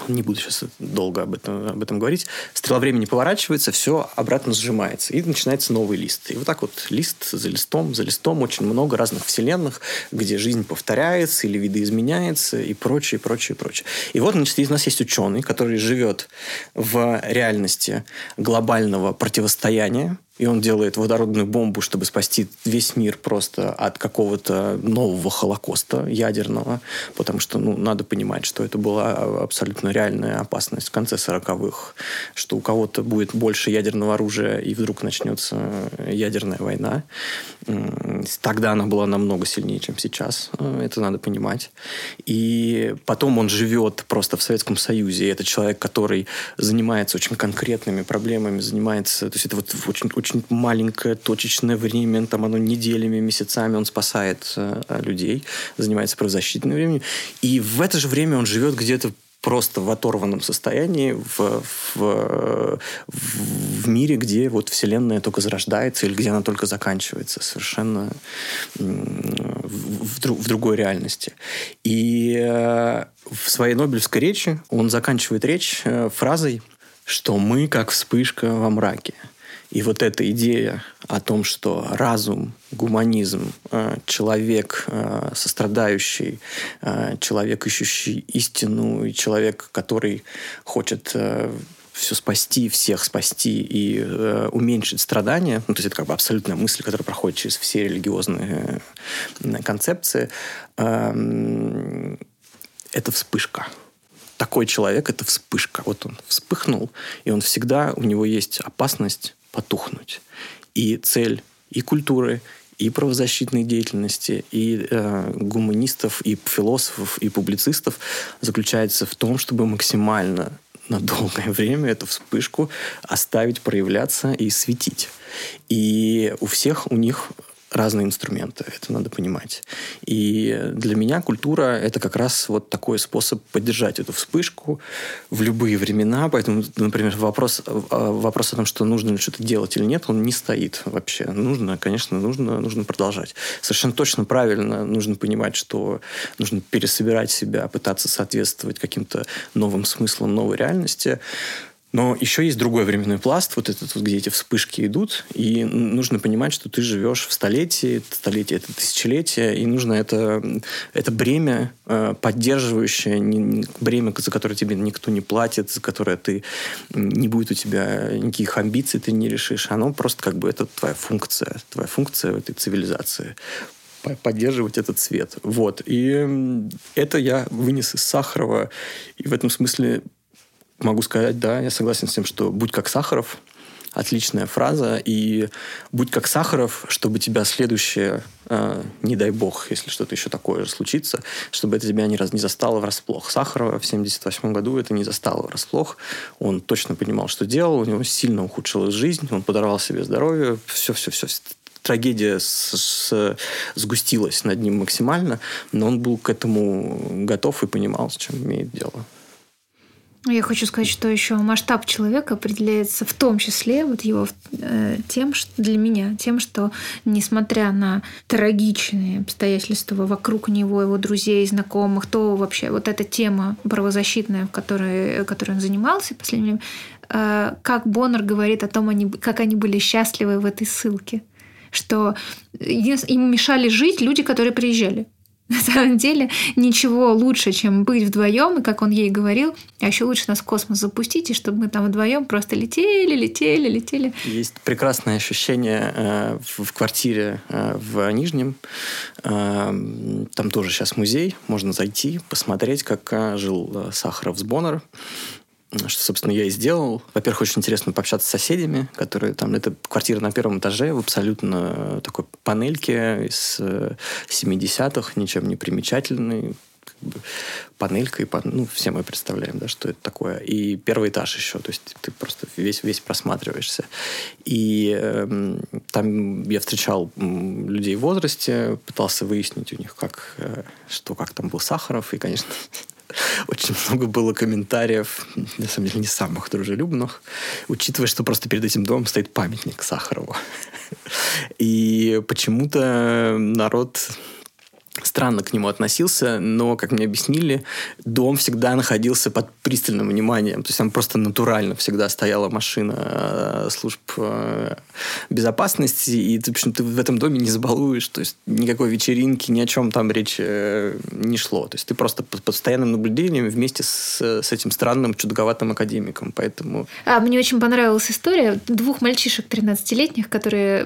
Не буду сейчас долго об этом, об этом говорить. Стрела времени поворачивается, все обратно сжимается. И начинается новый лист. И вот так вот лист за листом, за листом очень много разных вселенных, где жизнь повторяется или видоизменяется и прочее, прочее, прочее. И вот значит, у нас есть ученый, который живет в реальности глобального противостояния и он делает водородную бомбу, чтобы спасти весь мир просто от какого-то нового холокоста ядерного, потому что ну, надо понимать, что это была абсолютно реальная опасность в конце 40-х, что у кого-то будет больше ядерного оружия, и вдруг начнется ядерная война. Тогда она была намного сильнее, чем сейчас, это надо понимать. И потом он живет просто в Советском Союзе, и это человек, который занимается очень конкретными проблемами, занимается, то есть это вот очень, очень очень маленькое точечное время, там оно неделями, месяцами он спасает э, людей, занимается правозащитным временем. И в это же время он живет где-то просто в оторванном состоянии в, в, в мире, где вот Вселенная только зарождается или где она только заканчивается, совершенно в, в другой реальности. И э, в своей Нобелевской речи он заканчивает речь э, фразой, что мы как вспышка во мраке. И вот эта идея о том, что разум, гуманизм, э, человек э, сострадающий, э, человек, ищущий истину, и человек, который хочет все спасти, всех спасти и уменьшить страдания. Ну, то есть это как бы абсолютная мысль, которая проходит через все религиозные концепции. Э, это вспышка. Такой человек – это вспышка. Вот он вспыхнул, и он всегда, у него есть опасность потухнуть. И цель и культуры, и правозащитной деятельности, и э, гуманистов, и философов, и публицистов заключается в том, чтобы максимально на долгое [laughs] время эту вспышку оставить проявляться и светить. И у всех у них разные инструменты, это надо понимать. И для меня культура – это как раз вот такой способ поддержать эту вспышку в любые времена. Поэтому, например, вопрос, а, вопрос о том, что нужно ли что-то делать или нет, он не стоит вообще. Нужно, конечно, нужно, нужно продолжать. Совершенно точно правильно нужно понимать, что нужно пересобирать себя, пытаться соответствовать каким-то новым смыслам, новой реальности. Но еще есть другой временной пласт, вот этот вот, где эти вспышки идут, и нужно понимать, что ты живешь в столетии, столетие это тысячелетие, и нужно это, это бремя э, поддерживающее, бремя, за которое тебе никто не платит, за которое ты не будет у тебя никаких амбиций, ты не решишь. Оно просто как бы это твоя функция, твоя функция в этой цивилизации поддерживать этот цвет. Вот. И это я вынес из Сахарова. И в этом смысле могу сказать, да, я согласен с тем, что «будь как Сахаров» – отличная фраза. И «будь как Сахаров», чтобы тебя следующее, э, не дай бог, если что-то еще такое же случится, чтобы это тебя не, раз, не застало врасплох. Сахарова в 1978 году это не застало врасплох. Он точно понимал, что делал, у него сильно ухудшилась жизнь, он подорвал себе здоровье, все-все-все трагедия с, с, сгустилась над ним максимально, но он был к этому готов и понимал, с чем имеет дело. Я хочу сказать, что еще масштаб человека определяется в том числе вот его э, тем, что для меня, тем, что несмотря на трагичные обстоятельства вокруг него, его друзей, знакомых, то вообще вот эта тема правозащитная, в которой, которой он занимался время, э, как Боннер говорит о том, они, как они были счастливы в этой ссылке, что им мешали жить люди, которые приезжали. На самом деле ничего лучше, чем быть вдвоем, и как он ей говорил, а еще лучше нас в космос запустить, и чтобы мы там вдвоем просто летели, летели, летели. Есть прекрасное ощущение э, в, в квартире э, в Нижнем. Э, там тоже сейчас музей, можно зайти, посмотреть, как э, жил э, Сахаров с Боннер что, собственно, я и сделал. Во-первых, очень интересно пообщаться с соседями, которые там... Это квартира на первом этаже в абсолютно такой панельке из 70-х, э, ничем не примечательный, как бы панелька, и пан... ну, все мы представляем, да, что это такое. И первый этаж еще, то есть ты просто весь, весь просматриваешься. И э, там я встречал людей в возрасте, пытался выяснить у них, как, э, что, как там был Сахаров, и, конечно, [laughs] [laughs] очень много было комментариев, на самом деле, не самых дружелюбных, учитывая, что просто перед этим домом стоит памятник Сахарову. [laughs] И почему-то народ странно к нему относился, но, как мне объяснили, дом всегда находился под пристальным вниманием. То есть там просто натурально всегда стояла машина э, служб э, безопасности, и ты, в общем, ты в этом доме не забалуешь. То есть никакой вечеринки, ни о чем там речь э, не шло. То есть ты просто под постоянным наблюдением вместе с, с этим странным, чудаковатым академиком. Поэтому... А, мне очень понравилась история двух мальчишек 13-летних, которые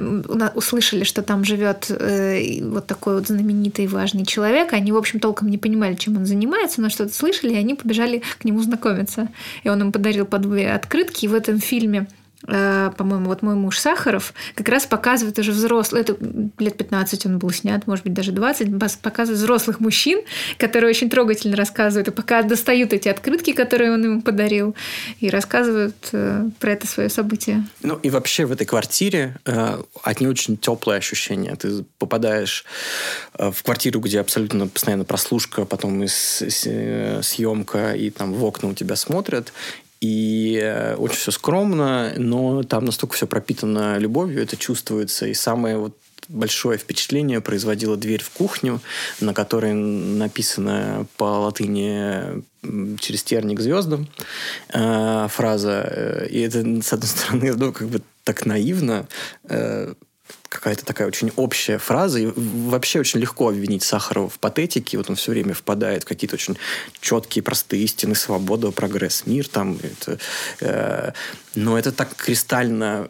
услышали, что там живет э, вот такой вот знаменитый важный человек. Они, в общем, толком не понимали, чем он занимается, но что-то слышали, и они побежали к нему знакомиться. И он им подарил по две открытки. И в этом фильме по-моему, вот мой муж Сахаров, как раз показывает уже взрослый, это лет 15 он был снят, может быть, даже 20, показывает взрослых мужчин, которые очень трогательно рассказывают, и пока достают эти открытки, которые он ему подарил, и рассказывают э, про это свое событие. Ну и вообще в этой квартире э, от нее очень теплое ощущение. Ты попадаешь э, в квартиру, где абсолютно постоянно прослушка, потом и съемка, и там в окна у тебя смотрят, и э, очень все скромно, но там настолько все пропитано любовью, это чувствуется. И самое вот большое впечатление производила дверь в кухню, на которой написано по латыни через терник звездам э, фраза. Э, и это, с одной [laughs] стороны, ну, как бы так наивно, э, какая-то такая очень общая фраза. И вообще очень легко обвинить Сахарова в патетике. Вот он все время впадает в какие-то очень четкие, простые истины. Свобода, прогресс, мир. Там, это, э, но это так кристально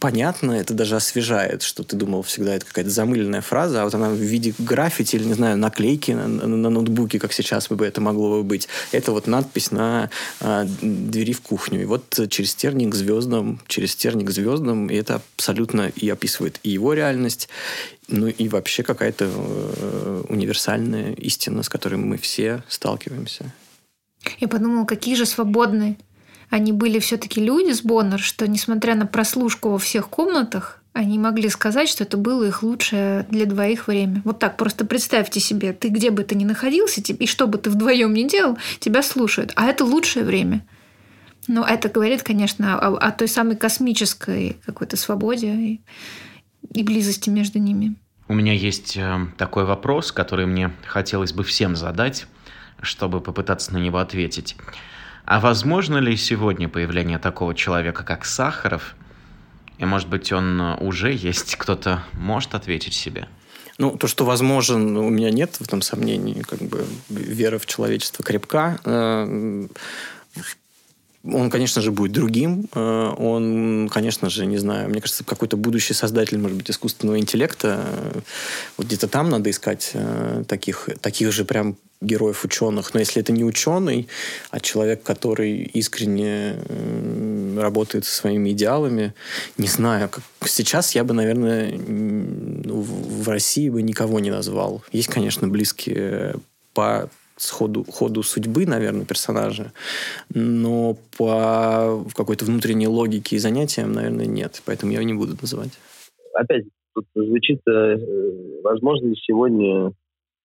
понятно, это даже освежает, что ты думал всегда это какая-то замыленная фраза, а вот она в виде граффити или, не знаю, наклейки на, на, на ноутбуке, как сейчас бы это могло бы быть. Это вот надпись на а, двери в кухню. И вот через терник звездам, через терник звездам, и это абсолютно и описывает и его реальность, ну и вообще какая-то э, универсальная истина, с которой мы все сталкиваемся. Я подумала, какие же свободные они были все-таки люди с Боннер, что несмотря на прослушку во всех комнатах, они могли сказать, что это было их лучшее для двоих время. Вот так, просто представьте себе, ты где бы ты ни находился, и что бы ты вдвоем ни делал, тебя слушают. А это лучшее время. Но это говорит, конечно, о, о той самой космической какой-то свободе и, и близости между ними. У меня есть э, такой вопрос, который мне хотелось бы всем задать, чтобы попытаться на него ответить. А возможно ли сегодня появление такого человека, как Сахаров? И, может быть, он э, уже есть, [laughs] кто-то может ответить себе? Ну, то, что возможен, у меня нет в этом сомнений. Как бы вера в человечество крепка. Э, он, конечно же, будет другим. Э, он, конечно же, не знаю, мне кажется, какой-то будущий создатель, может быть, искусственного интеллекта. Вот где-то там надо искать таких, таких же прям героев ученых, но если это не ученый, а человек, который искренне работает со своими идеалами, не знаю, как сейчас я бы, наверное, ну, в России бы никого не назвал. Есть, конечно, близкие по сходу, ходу судьбы, наверное, персонажа, но по какой-то внутренней логике и занятиям, наверное, нет. Поэтому я его не буду называть. Опять, тут звучит, э, возможно сегодня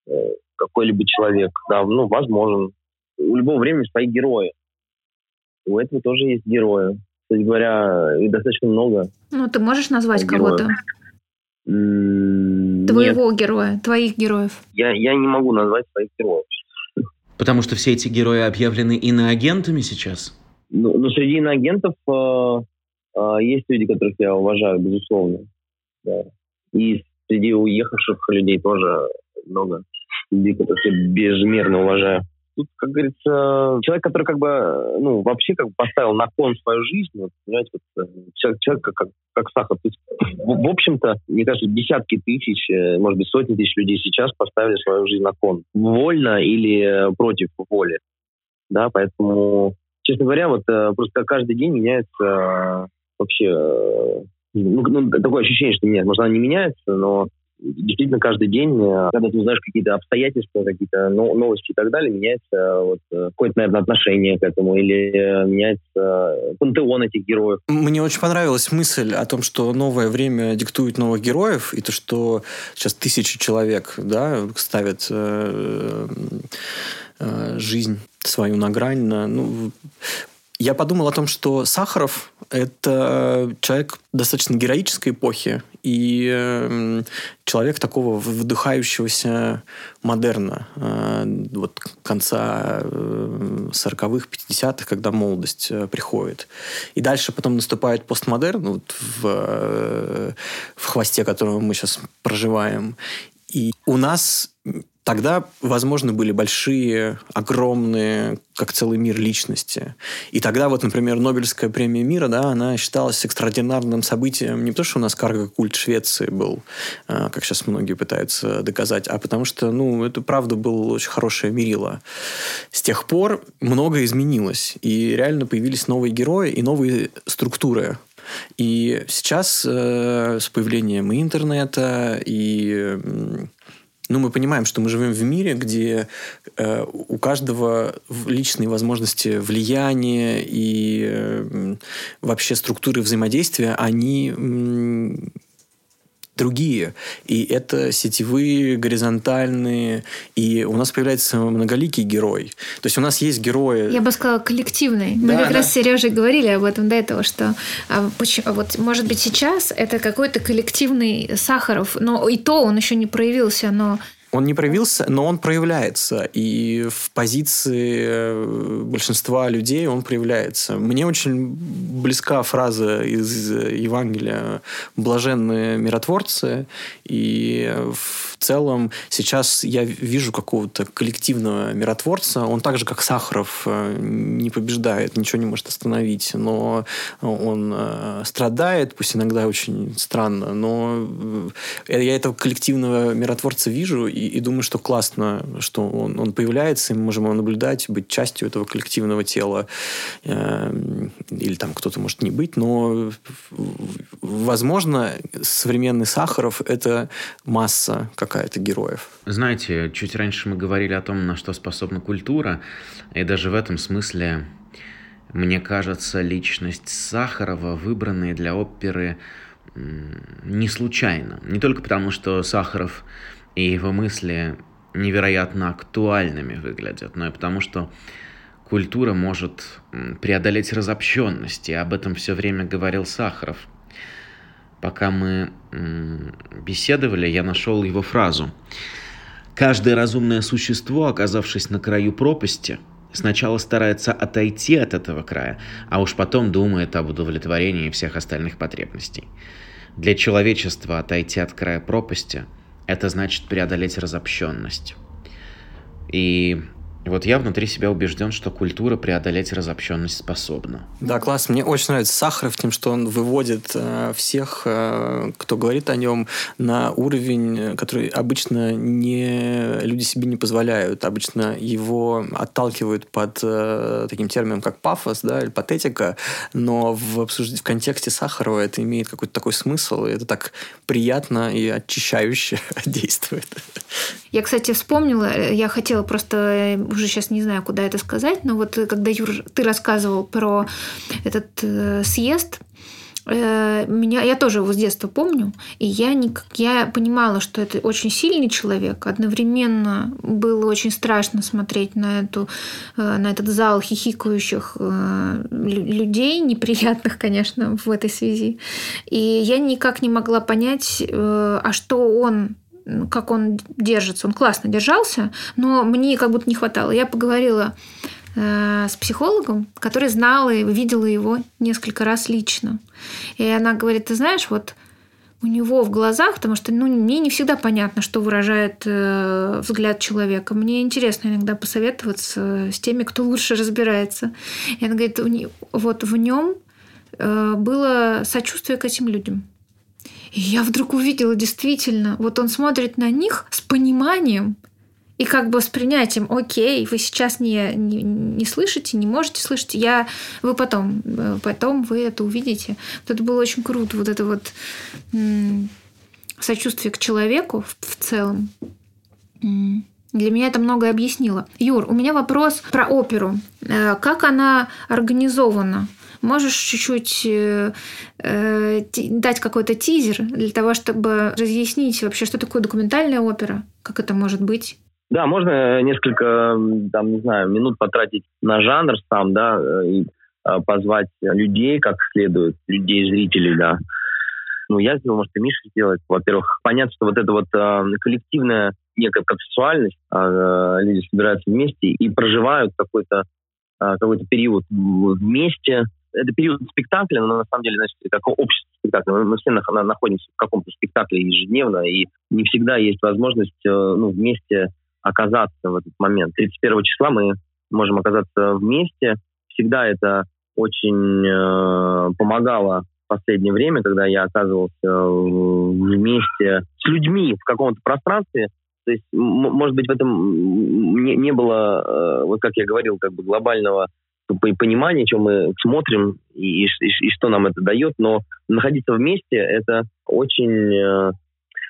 э, какой-либо человек. Да, ну, возможен. У любого времени свои герои. У этого тоже есть герои. Кстати говоря, их достаточно много. Ну, ты можешь назвать кого-то? Твоего Нет. героя, твоих героев. Я, я не могу назвать своих героев. Потому что все эти герои объявлены иноагентами сейчас? Ну, ну среди иноагентов э, э, есть люди, которых я уважаю, безусловно. Да. И среди уехавших людей тоже много людей, которых я безмерно уважаю. Тут, как говорится, человек, который как бы, ну, вообще как бы поставил на кон свою жизнь, вот, понимаете, вот, э, человек, человек как, как сахар. То есть, в, в общем-то, мне кажется, десятки тысяч, э, может быть, сотни тысяч людей сейчас поставили свою жизнь на кон. Вольно или против воли. Да, поэтому, честно говоря, вот просто каждый день меняется вообще ну, ну, такое ощущение, что нет, может, она не меняется, но действительно каждый день, э, когда ты узнаешь какие-то обстоятельства, какие-то новости и так далее, меняется э, вот, э, какое-то, наверное, отношение к этому или меняется пантеон этих героев. Мне очень понравилась мысль о том, что новое время диктует новых героев, и то, что сейчас тысячи человек да, ставят жизнь свою на грань. На, ну, я подумал о том, что Сахаров – это человек достаточно героической эпохи и эм, человек такого вдыхающегося модерна, э, вот конца 40-х, э, 50-х, когда молодость э, приходит. И дальше потом наступает постмодерн вот в, в хвосте, которого мы сейчас проживаем. И у нас Тогда, возможно, были большие, огромные, как целый мир личности. И тогда вот, например, Нобелевская премия мира, да, она считалась экстраординарным событием не потому, что у нас карго-культ Швеции был, а, как сейчас многие пытаются доказать, а потому что, ну, это правда было очень хорошее мерило. С тех пор многое изменилось, и реально появились новые герои и новые структуры. И сейчас э, с появлением интернета, и ну, мы понимаем, что мы живем в мире, где э, у каждого личные возможности влияния и э, вообще структуры взаимодействия, они другие. И это сетевые, горизонтальные. И у нас появляется многоликий герой. То есть у нас есть герои... Я бы сказала, коллективный. Мы да, как да. раз с Сережей говорили об этом до этого, что а, почему, вот, может быть, сейчас это какой-то коллективный Сахаров, но и то он еще не проявился, но он не проявился, но он проявляется. И в позиции э, большинства людей он проявляется. Мне очень близка фраза из Евангелия «блаженные миротворцы». И в целом сейчас я вижу какого-то коллективного миротворца. Он так же, как Сахаров, э, не побеждает, ничего не может остановить. Но он э, страдает, пусть иногда очень странно. Но я этого коллективного миротворца вижу, и и, думаю, что классно, что он, он появляется, и мы можем его наблюдать, быть частью этого коллективного тела. Э, или там кто-то может не быть, но, возможно, современный Сахаров – это масса какая-то героев. Знаете, чуть раньше мы говорили о том, на что способна культура, и даже в этом смысле мне кажется, личность Сахарова, выбранная для оперы, не случайно. Не только потому, что Сахаров и его мысли невероятно актуальными выглядят, но и потому, что культура может преодолеть разобщенность, и об этом все время говорил Сахаров. Пока мы беседовали, я нашел его фразу. «Каждое разумное существо, оказавшись на краю пропасти, сначала старается отойти от этого края, а уж потом думает об удовлетворении всех остальных потребностей. Для человечества отойти от края пропасти – это значит преодолеть разобщенность. И вот я внутри себя убежден, что культура преодолеть разобщенность способна. Да, класс. Мне очень нравится Сахаров тем, что он выводит э, всех, э, кто говорит о нем, на уровень, который обычно не, люди себе не позволяют. Обычно его отталкивают под э, таким термином, как пафос да, или патетика, но в, обсужд... в контексте Сахарова это имеет какой-то такой смысл, и это так приятно и очищающе [laughs] действует. Я, кстати, вспомнила, я хотела просто уже сейчас не знаю, куда это сказать, но вот когда, Юр, ты рассказывал про этот э, съезд, э, меня, я тоже его с детства помню, и я, не, я понимала, что это очень сильный человек. Одновременно было очень страшно смотреть на, эту, э, на этот зал хихикающих э, людей, неприятных, конечно, в этой связи. И я никак не могла понять, э, а что он как он держится. Он классно держался, но мне как будто не хватало. Я поговорила э, с психологом, который знала и видела его несколько раз лично. И она говорит, ты знаешь, вот у него в глазах, потому что ну, мне не всегда понятно, что выражает э, взгляд человека. Мне интересно иногда посоветоваться с теми, кто лучше разбирается. И она говорит, у не, вот в нем э, было сочувствие к этим людям. И я вдруг увидела действительно, вот он смотрит на них с пониманием, и как бы с принятием, окей, вы сейчас не, не, не слышите, не можете слышать, я, вы потом, э, потом вы это увидите. Вот это было очень круто, вот это вот сочувствие к человеку в, в целом. Для меня это многое объяснило. Юр, у меня вопрос про оперу. Э, как она организована? Можешь чуть-чуть э, э, дать какой-то тизер для того, чтобы разъяснить вообще, что такое документальная опера? Как это может быть? Да, можно несколько, там, не знаю, минут потратить на жанр сам, да, э, и э, позвать людей как следует, людей, зрителей, да. Ну, я сделал, может, и Миша сделает. Во-первых, понятно, что вот эта вот э, коллективная некая процессуальность, э, люди собираются вместе и проживают какой-то э, какой-то период вместе. Это период спектакля, но на самом деле, значит, как общество спектакля. Мы все находимся в каком-то спектакле ежедневно, и не всегда есть возможность ну, вместе оказаться в этот момент. 31 числа мы можем оказаться вместе. Всегда это очень э, помогало в последнее время, когда я оказывался вместе с людьми в каком-то пространстве. То есть, может быть, в этом не, не было, э, вот как я говорил, как бы глобального понимания, чем мы смотрим и, и, и что нам это дает, но находиться вместе это очень э,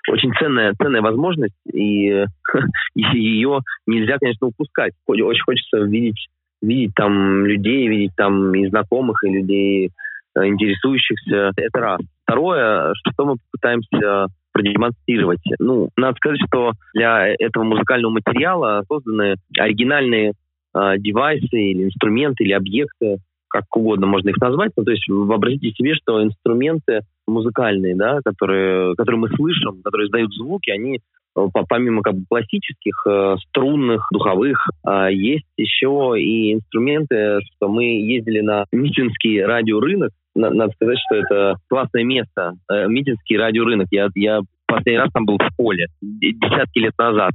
очень ценная, ценная возможность, и, [laughs] ее нельзя, конечно, упускать. Очень хочется видеть, видеть там людей, видеть там и знакомых, и людей, э, интересующихся. Это раз. Второе, что мы попытаемся продемонстрировать. Ну, надо сказать, что для этого музыкального материала созданы оригинальные э, девайсы или инструменты или объекты, как угодно можно их назвать. Ну, то есть вообразите себе, что инструменты музыкальные, да, которые, которые мы слышим, которые издают звуки, они э, помимо как бы классических э, струнных, духовых, э, есть еще и инструменты, что мы ездили на Митинский радиорынок. Надо сказать, что это классное место. Э, Митинский радиорынок. Я, я последний раз там был в поле, десятки лет назад.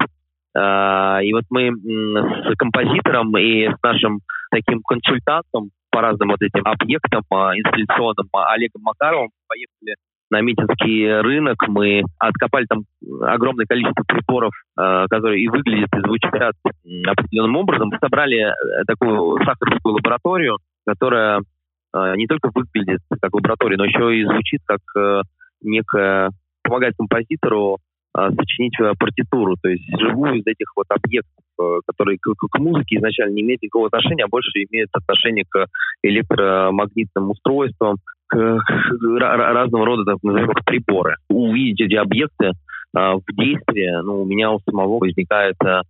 Э, и вот мы с композитором и с нашим таким консультантом по разным вот этим объектам а, инсталляционным а, Олегом Макаровым поехали на Митинский рынок. Мы откопали там огромное количество приборов, которые и выглядят, и звучат определенным образом. Мы собрали э, такую сахарскую лабораторию, которая не только выглядит как лаборатория, но еще и звучит как э, некая помогает композитору а, сочинить э, партитуру, то есть живую из этих вот объектов, э, которые к, к музыке изначально не имеют никакого отношения, а больше имеют отношение к электромагнитным устройствам, к, к разного рода, так назовем их, приборы. Увидеть эти объекты а, в действии, ну, у меня у самого возникает а,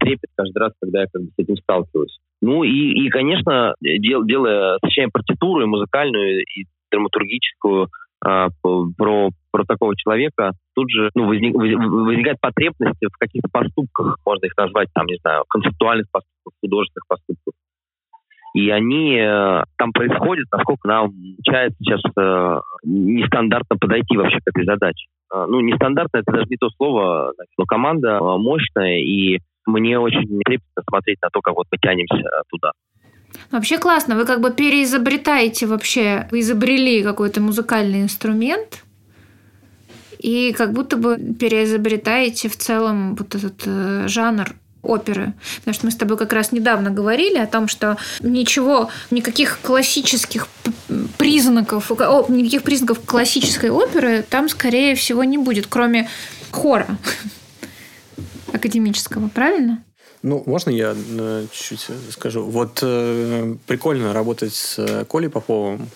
трепет каждый раз, когда я как бы с этим сталкиваюсь. Ну и, и конечно, дел, делая, сочиняя партитуру и музыкальную, и драматургическую, а, про, про такого человека, тут же ну, возник, возникает потребность в каких-то поступках, можно их назвать, там, не знаю, концептуальных поступках, художественных поступках. И они э, там происходят, насколько нам получается сейчас э, нестандартно подойти вообще к этой задаче. Э, ну, нестандартно это даже не то слово, но команда э, мощная, и мне очень трепетно смотреть на то, как вот мы тянемся туда. Вообще классно, вы как бы переизобретаете вообще, вы изобрели какой-то музыкальный инструмент, и как будто бы переизобретаете в целом вот этот э, жанр оперы. Потому что мы с тобой как раз недавно говорили о том, что ничего, никаких классических признаков, о, никаких признаков классической оперы там, скорее всего, не будет, кроме хора [laughs] академического, правильно? Ну, можно я э, чуть-чуть скажу? Вот э, прикольно работать с э, Колей Поповым.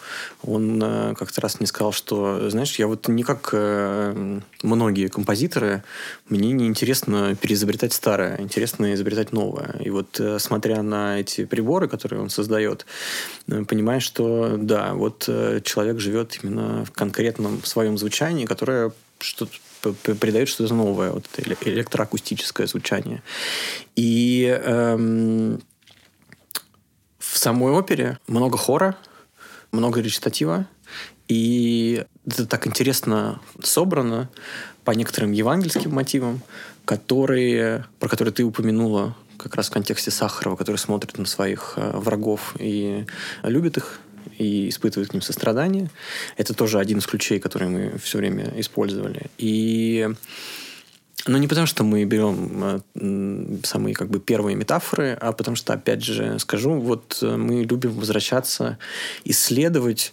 Он э, как-то раз мне сказал, что, знаешь, я вот не как э, многие композиторы, мне не интересно переизобретать старое, интересно изобретать новое. И вот э, смотря на эти приборы, которые он создает, э, понимаешь, что да, вот э, человек живет именно в конкретном своем звучании, которое что-то придает что-то новое, вот это электроакустическое звучание. И эм, в самой опере много хора, много речитатива, И это так интересно собрано по некоторым евангельским мотивам, которые, про которые ты упомянула как раз в контексте Сахарова, который смотрит на своих э, врагов и любит их, и испытывает к ним сострадание. Это тоже один из ключей, который мы все время использовали. И ну, не потому, что мы берем э, самые как бы первые метафоры, а потому что, опять же, скажу, вот э, мы любим возвращаться, исследовать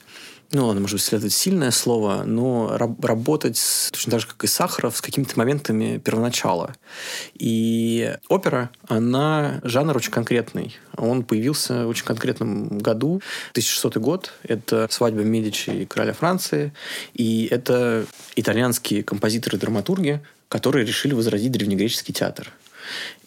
ну ладно, может быть, следует сильное слово, но раб- работать с, точно так же, как и Сахаров, с какими-то моментами первоначала. И опера, она жанр очень конкретный. Он появился в очень конкретном году, 1600 год. Это свадьба Медичи и короля Франции. И это итальянские композиторы и драматурги, которые решили возродить древнегреческий театр.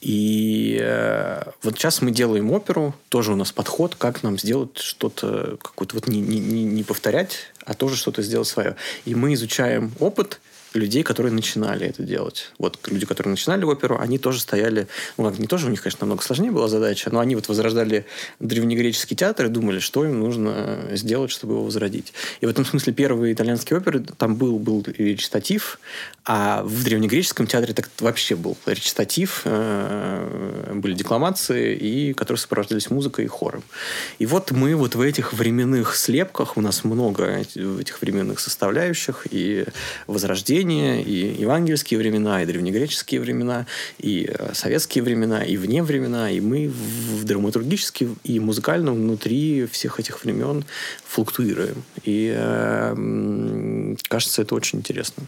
И э, вот сейчас мы делаем оперу, тоже у нас подход, как нам сделать что-то, какое-то вот не, не, не повторять, а тоже что-то сделать свое. И мы изучаем опыт людей, которые начинали это делать. Вот люди, которые начинали оперу, они тоже стояли, ну, не тоже, у них, конечно, намного сложнее была задача, но они вот возрождали древнегреческий театр и думали, что им нужно сделать, чтобы его возродить. И в этом смысле первые итальянские оперы, там был, был речитатив, а в древнегреческом театре так вообще был речитатив, э, были декламации, и которые сопровождались музыкой и хором. И вот мы вот в этих временных слепках, у нас много этих временных составляющих, и возрождение, возрождение, и евангельские времена, и древнегреческие времена, и э, советские времена, и вне времена, и мы в драматургически и музыкально внутри всех этих времен флуктуируем. И э, кажется, это очень интересно.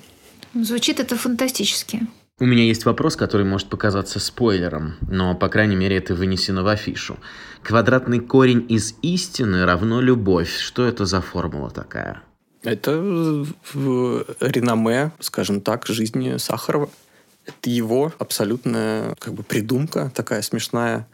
Звучит это фантастически. У меня есть вопрос, который может показаться спойлером, но, по крайней мере, это вынесено в афишу. Квадратный корень из истины равно любовь. Что это за формула такая? Это реноме, скажем так, жизни Сахарова. Это его абсолютная как бы придумка такая смешная.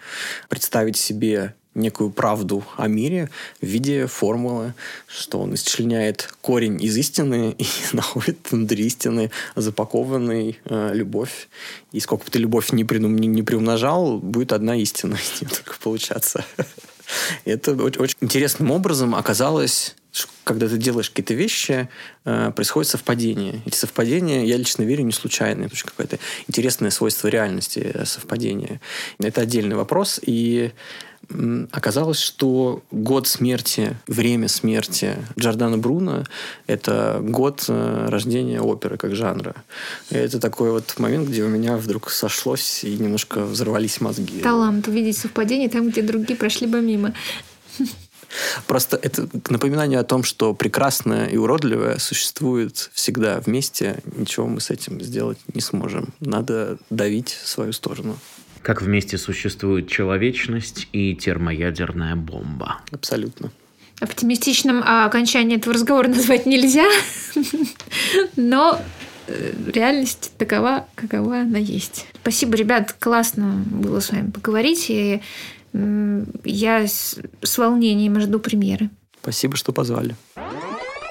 Представить себе некую правду о мире в виде формулы, что он исчленяет корень из истины [laughs] и находит внутри истины запакованный э, любовь. И сколько бы ты любовь не, при, не, не приумножал, будет одна истина [laughs] только получаться. [laughs] Это очень интересным образом оказалось когда ты делаешь какие-то вещи, э, происходит совпадение. Эти совпадения, я лично верю, не случайные, потому что какое-то интересное свойство реальности э, совпадения. Это отдельный вопрос. И оказалось, что год смерти, время смерти Джордана Бруно – это год э, рождения оперы как жанра. И это такой вот момент, где у меня вдруг сошлось и немножко взорвались мозги. Талант увидеть совпадение там, где другие прошли бы мимо. Просто это напоминание о том, что прекрасное и уродливое существует всегда вместе. Ничего мы с этим сделать не сможем. Надо давить свою сторону. Как вместе существует человечность и термоядерная бомба. Абсолютно. Оптимистичным а окончание этого разговора [laughs] назвать нельзя, но э, реальность такова, какова она есть. Спасибо, ребят, классно было с вами поговорить. И я с, волнением жду премьеры. Спасибо, что позвали.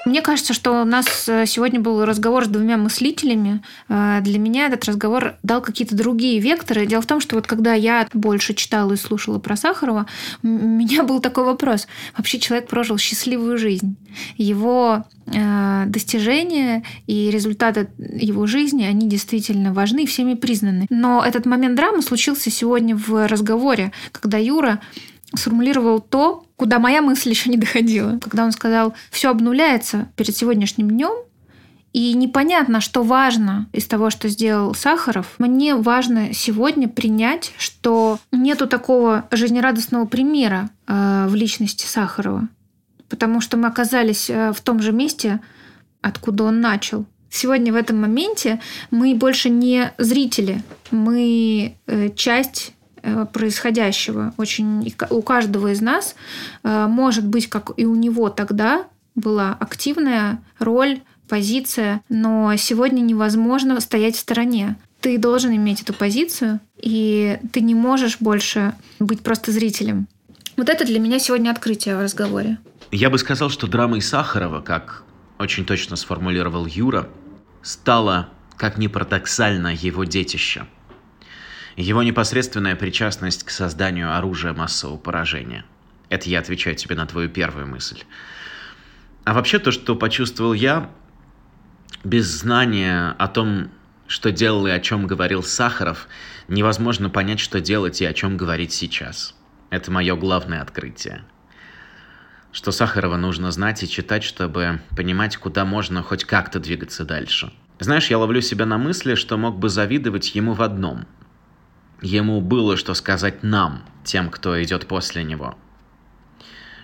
Мне кажется, что у нас э, сегодня был разговор с двумя мыслителями. Э, для меня этот разговор дал какие-то другие векторы. Дело в том, что вот когда я больше читала и слушала про Сахарова, у меня был такой вопрос. Вообще человек прожил счастливую жизнь. Его э, достижения и результаты его жизни, они действительно важны и всеми признаны. Но этот момент драмы случился сегодня в разговоре, когда Юра сформулировал то, куда моя мысль еще не доходила. Когда он сказал, все обнуляется перед сегодняшним днем, и непонятно, что важно из того, что сделал Сахаров. Мне важно сегодня принять, что нету такого жизнерадостного примера э, в личности Сахарова. Потому что мы оказались э, в том же месте, откуда он начал. Сегодня в этом моменте мы больше не зрители, мы э, часть происходящего. Очень у каждого из нас э, может быть, как и у него тогда, была активная роль, позиция, но сегодня невозможно стоять в стороне. Ты должен иметь эту позицию, и ты не можешь больше быть просто зрителем. Вот это для меня сегодня открытие в разговоре. Я бы сказал, что драмой Сахарова, как очень точно сформулировал Юра, стала, как ни парадоксально, его детище – его непосредственная причастность к созданию оружия массового поражения. Это я отвечаю тебе на твою первую мысль. А вообще то, что почувствовал я, без знания о том, что делал и о чем говорил Сахаров, невозможно понять, что делать и о чем говорить сейчас. Это мое главное открытие. Что Сахарова нужно знать и читать, чтобы понимать, куда можно хоть как-то двигаться дальше. Знаешь, я ловлю себя на мысли, что мог бы завидовать ему в одном. Ему было что сказать нам, тем, кто идет после него.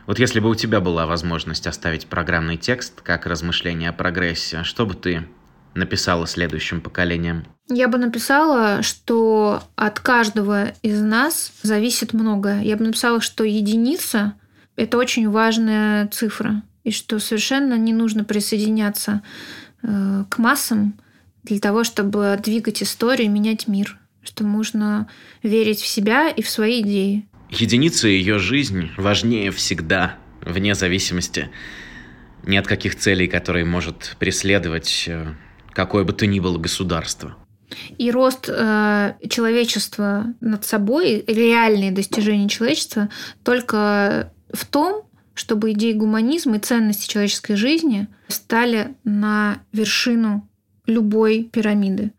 Вот если бы у тебя была возможность оставить программный текст как размышление о прогрессе, что бы ты написала следующим поколениям? Я бы написала, что от каждого из нас зависит многое. Я бы написала, что единица – это очень важная цифра, и что совершенно не нужно присоединяться э, к массам для того, чтобы двигать историю и менять мир. Что нужно верить в себя и в свои идеи. Единица ее жизнь важнее всегда, вне зависимости ни от каких целей, которые может преследовать э, какое бы то ни было государство. И рост э, человечества над собой, реальные достижения человечества только в том, чтобы идеи гуманизма и ценности человеческой жизни стали на вершину любой пирамиды.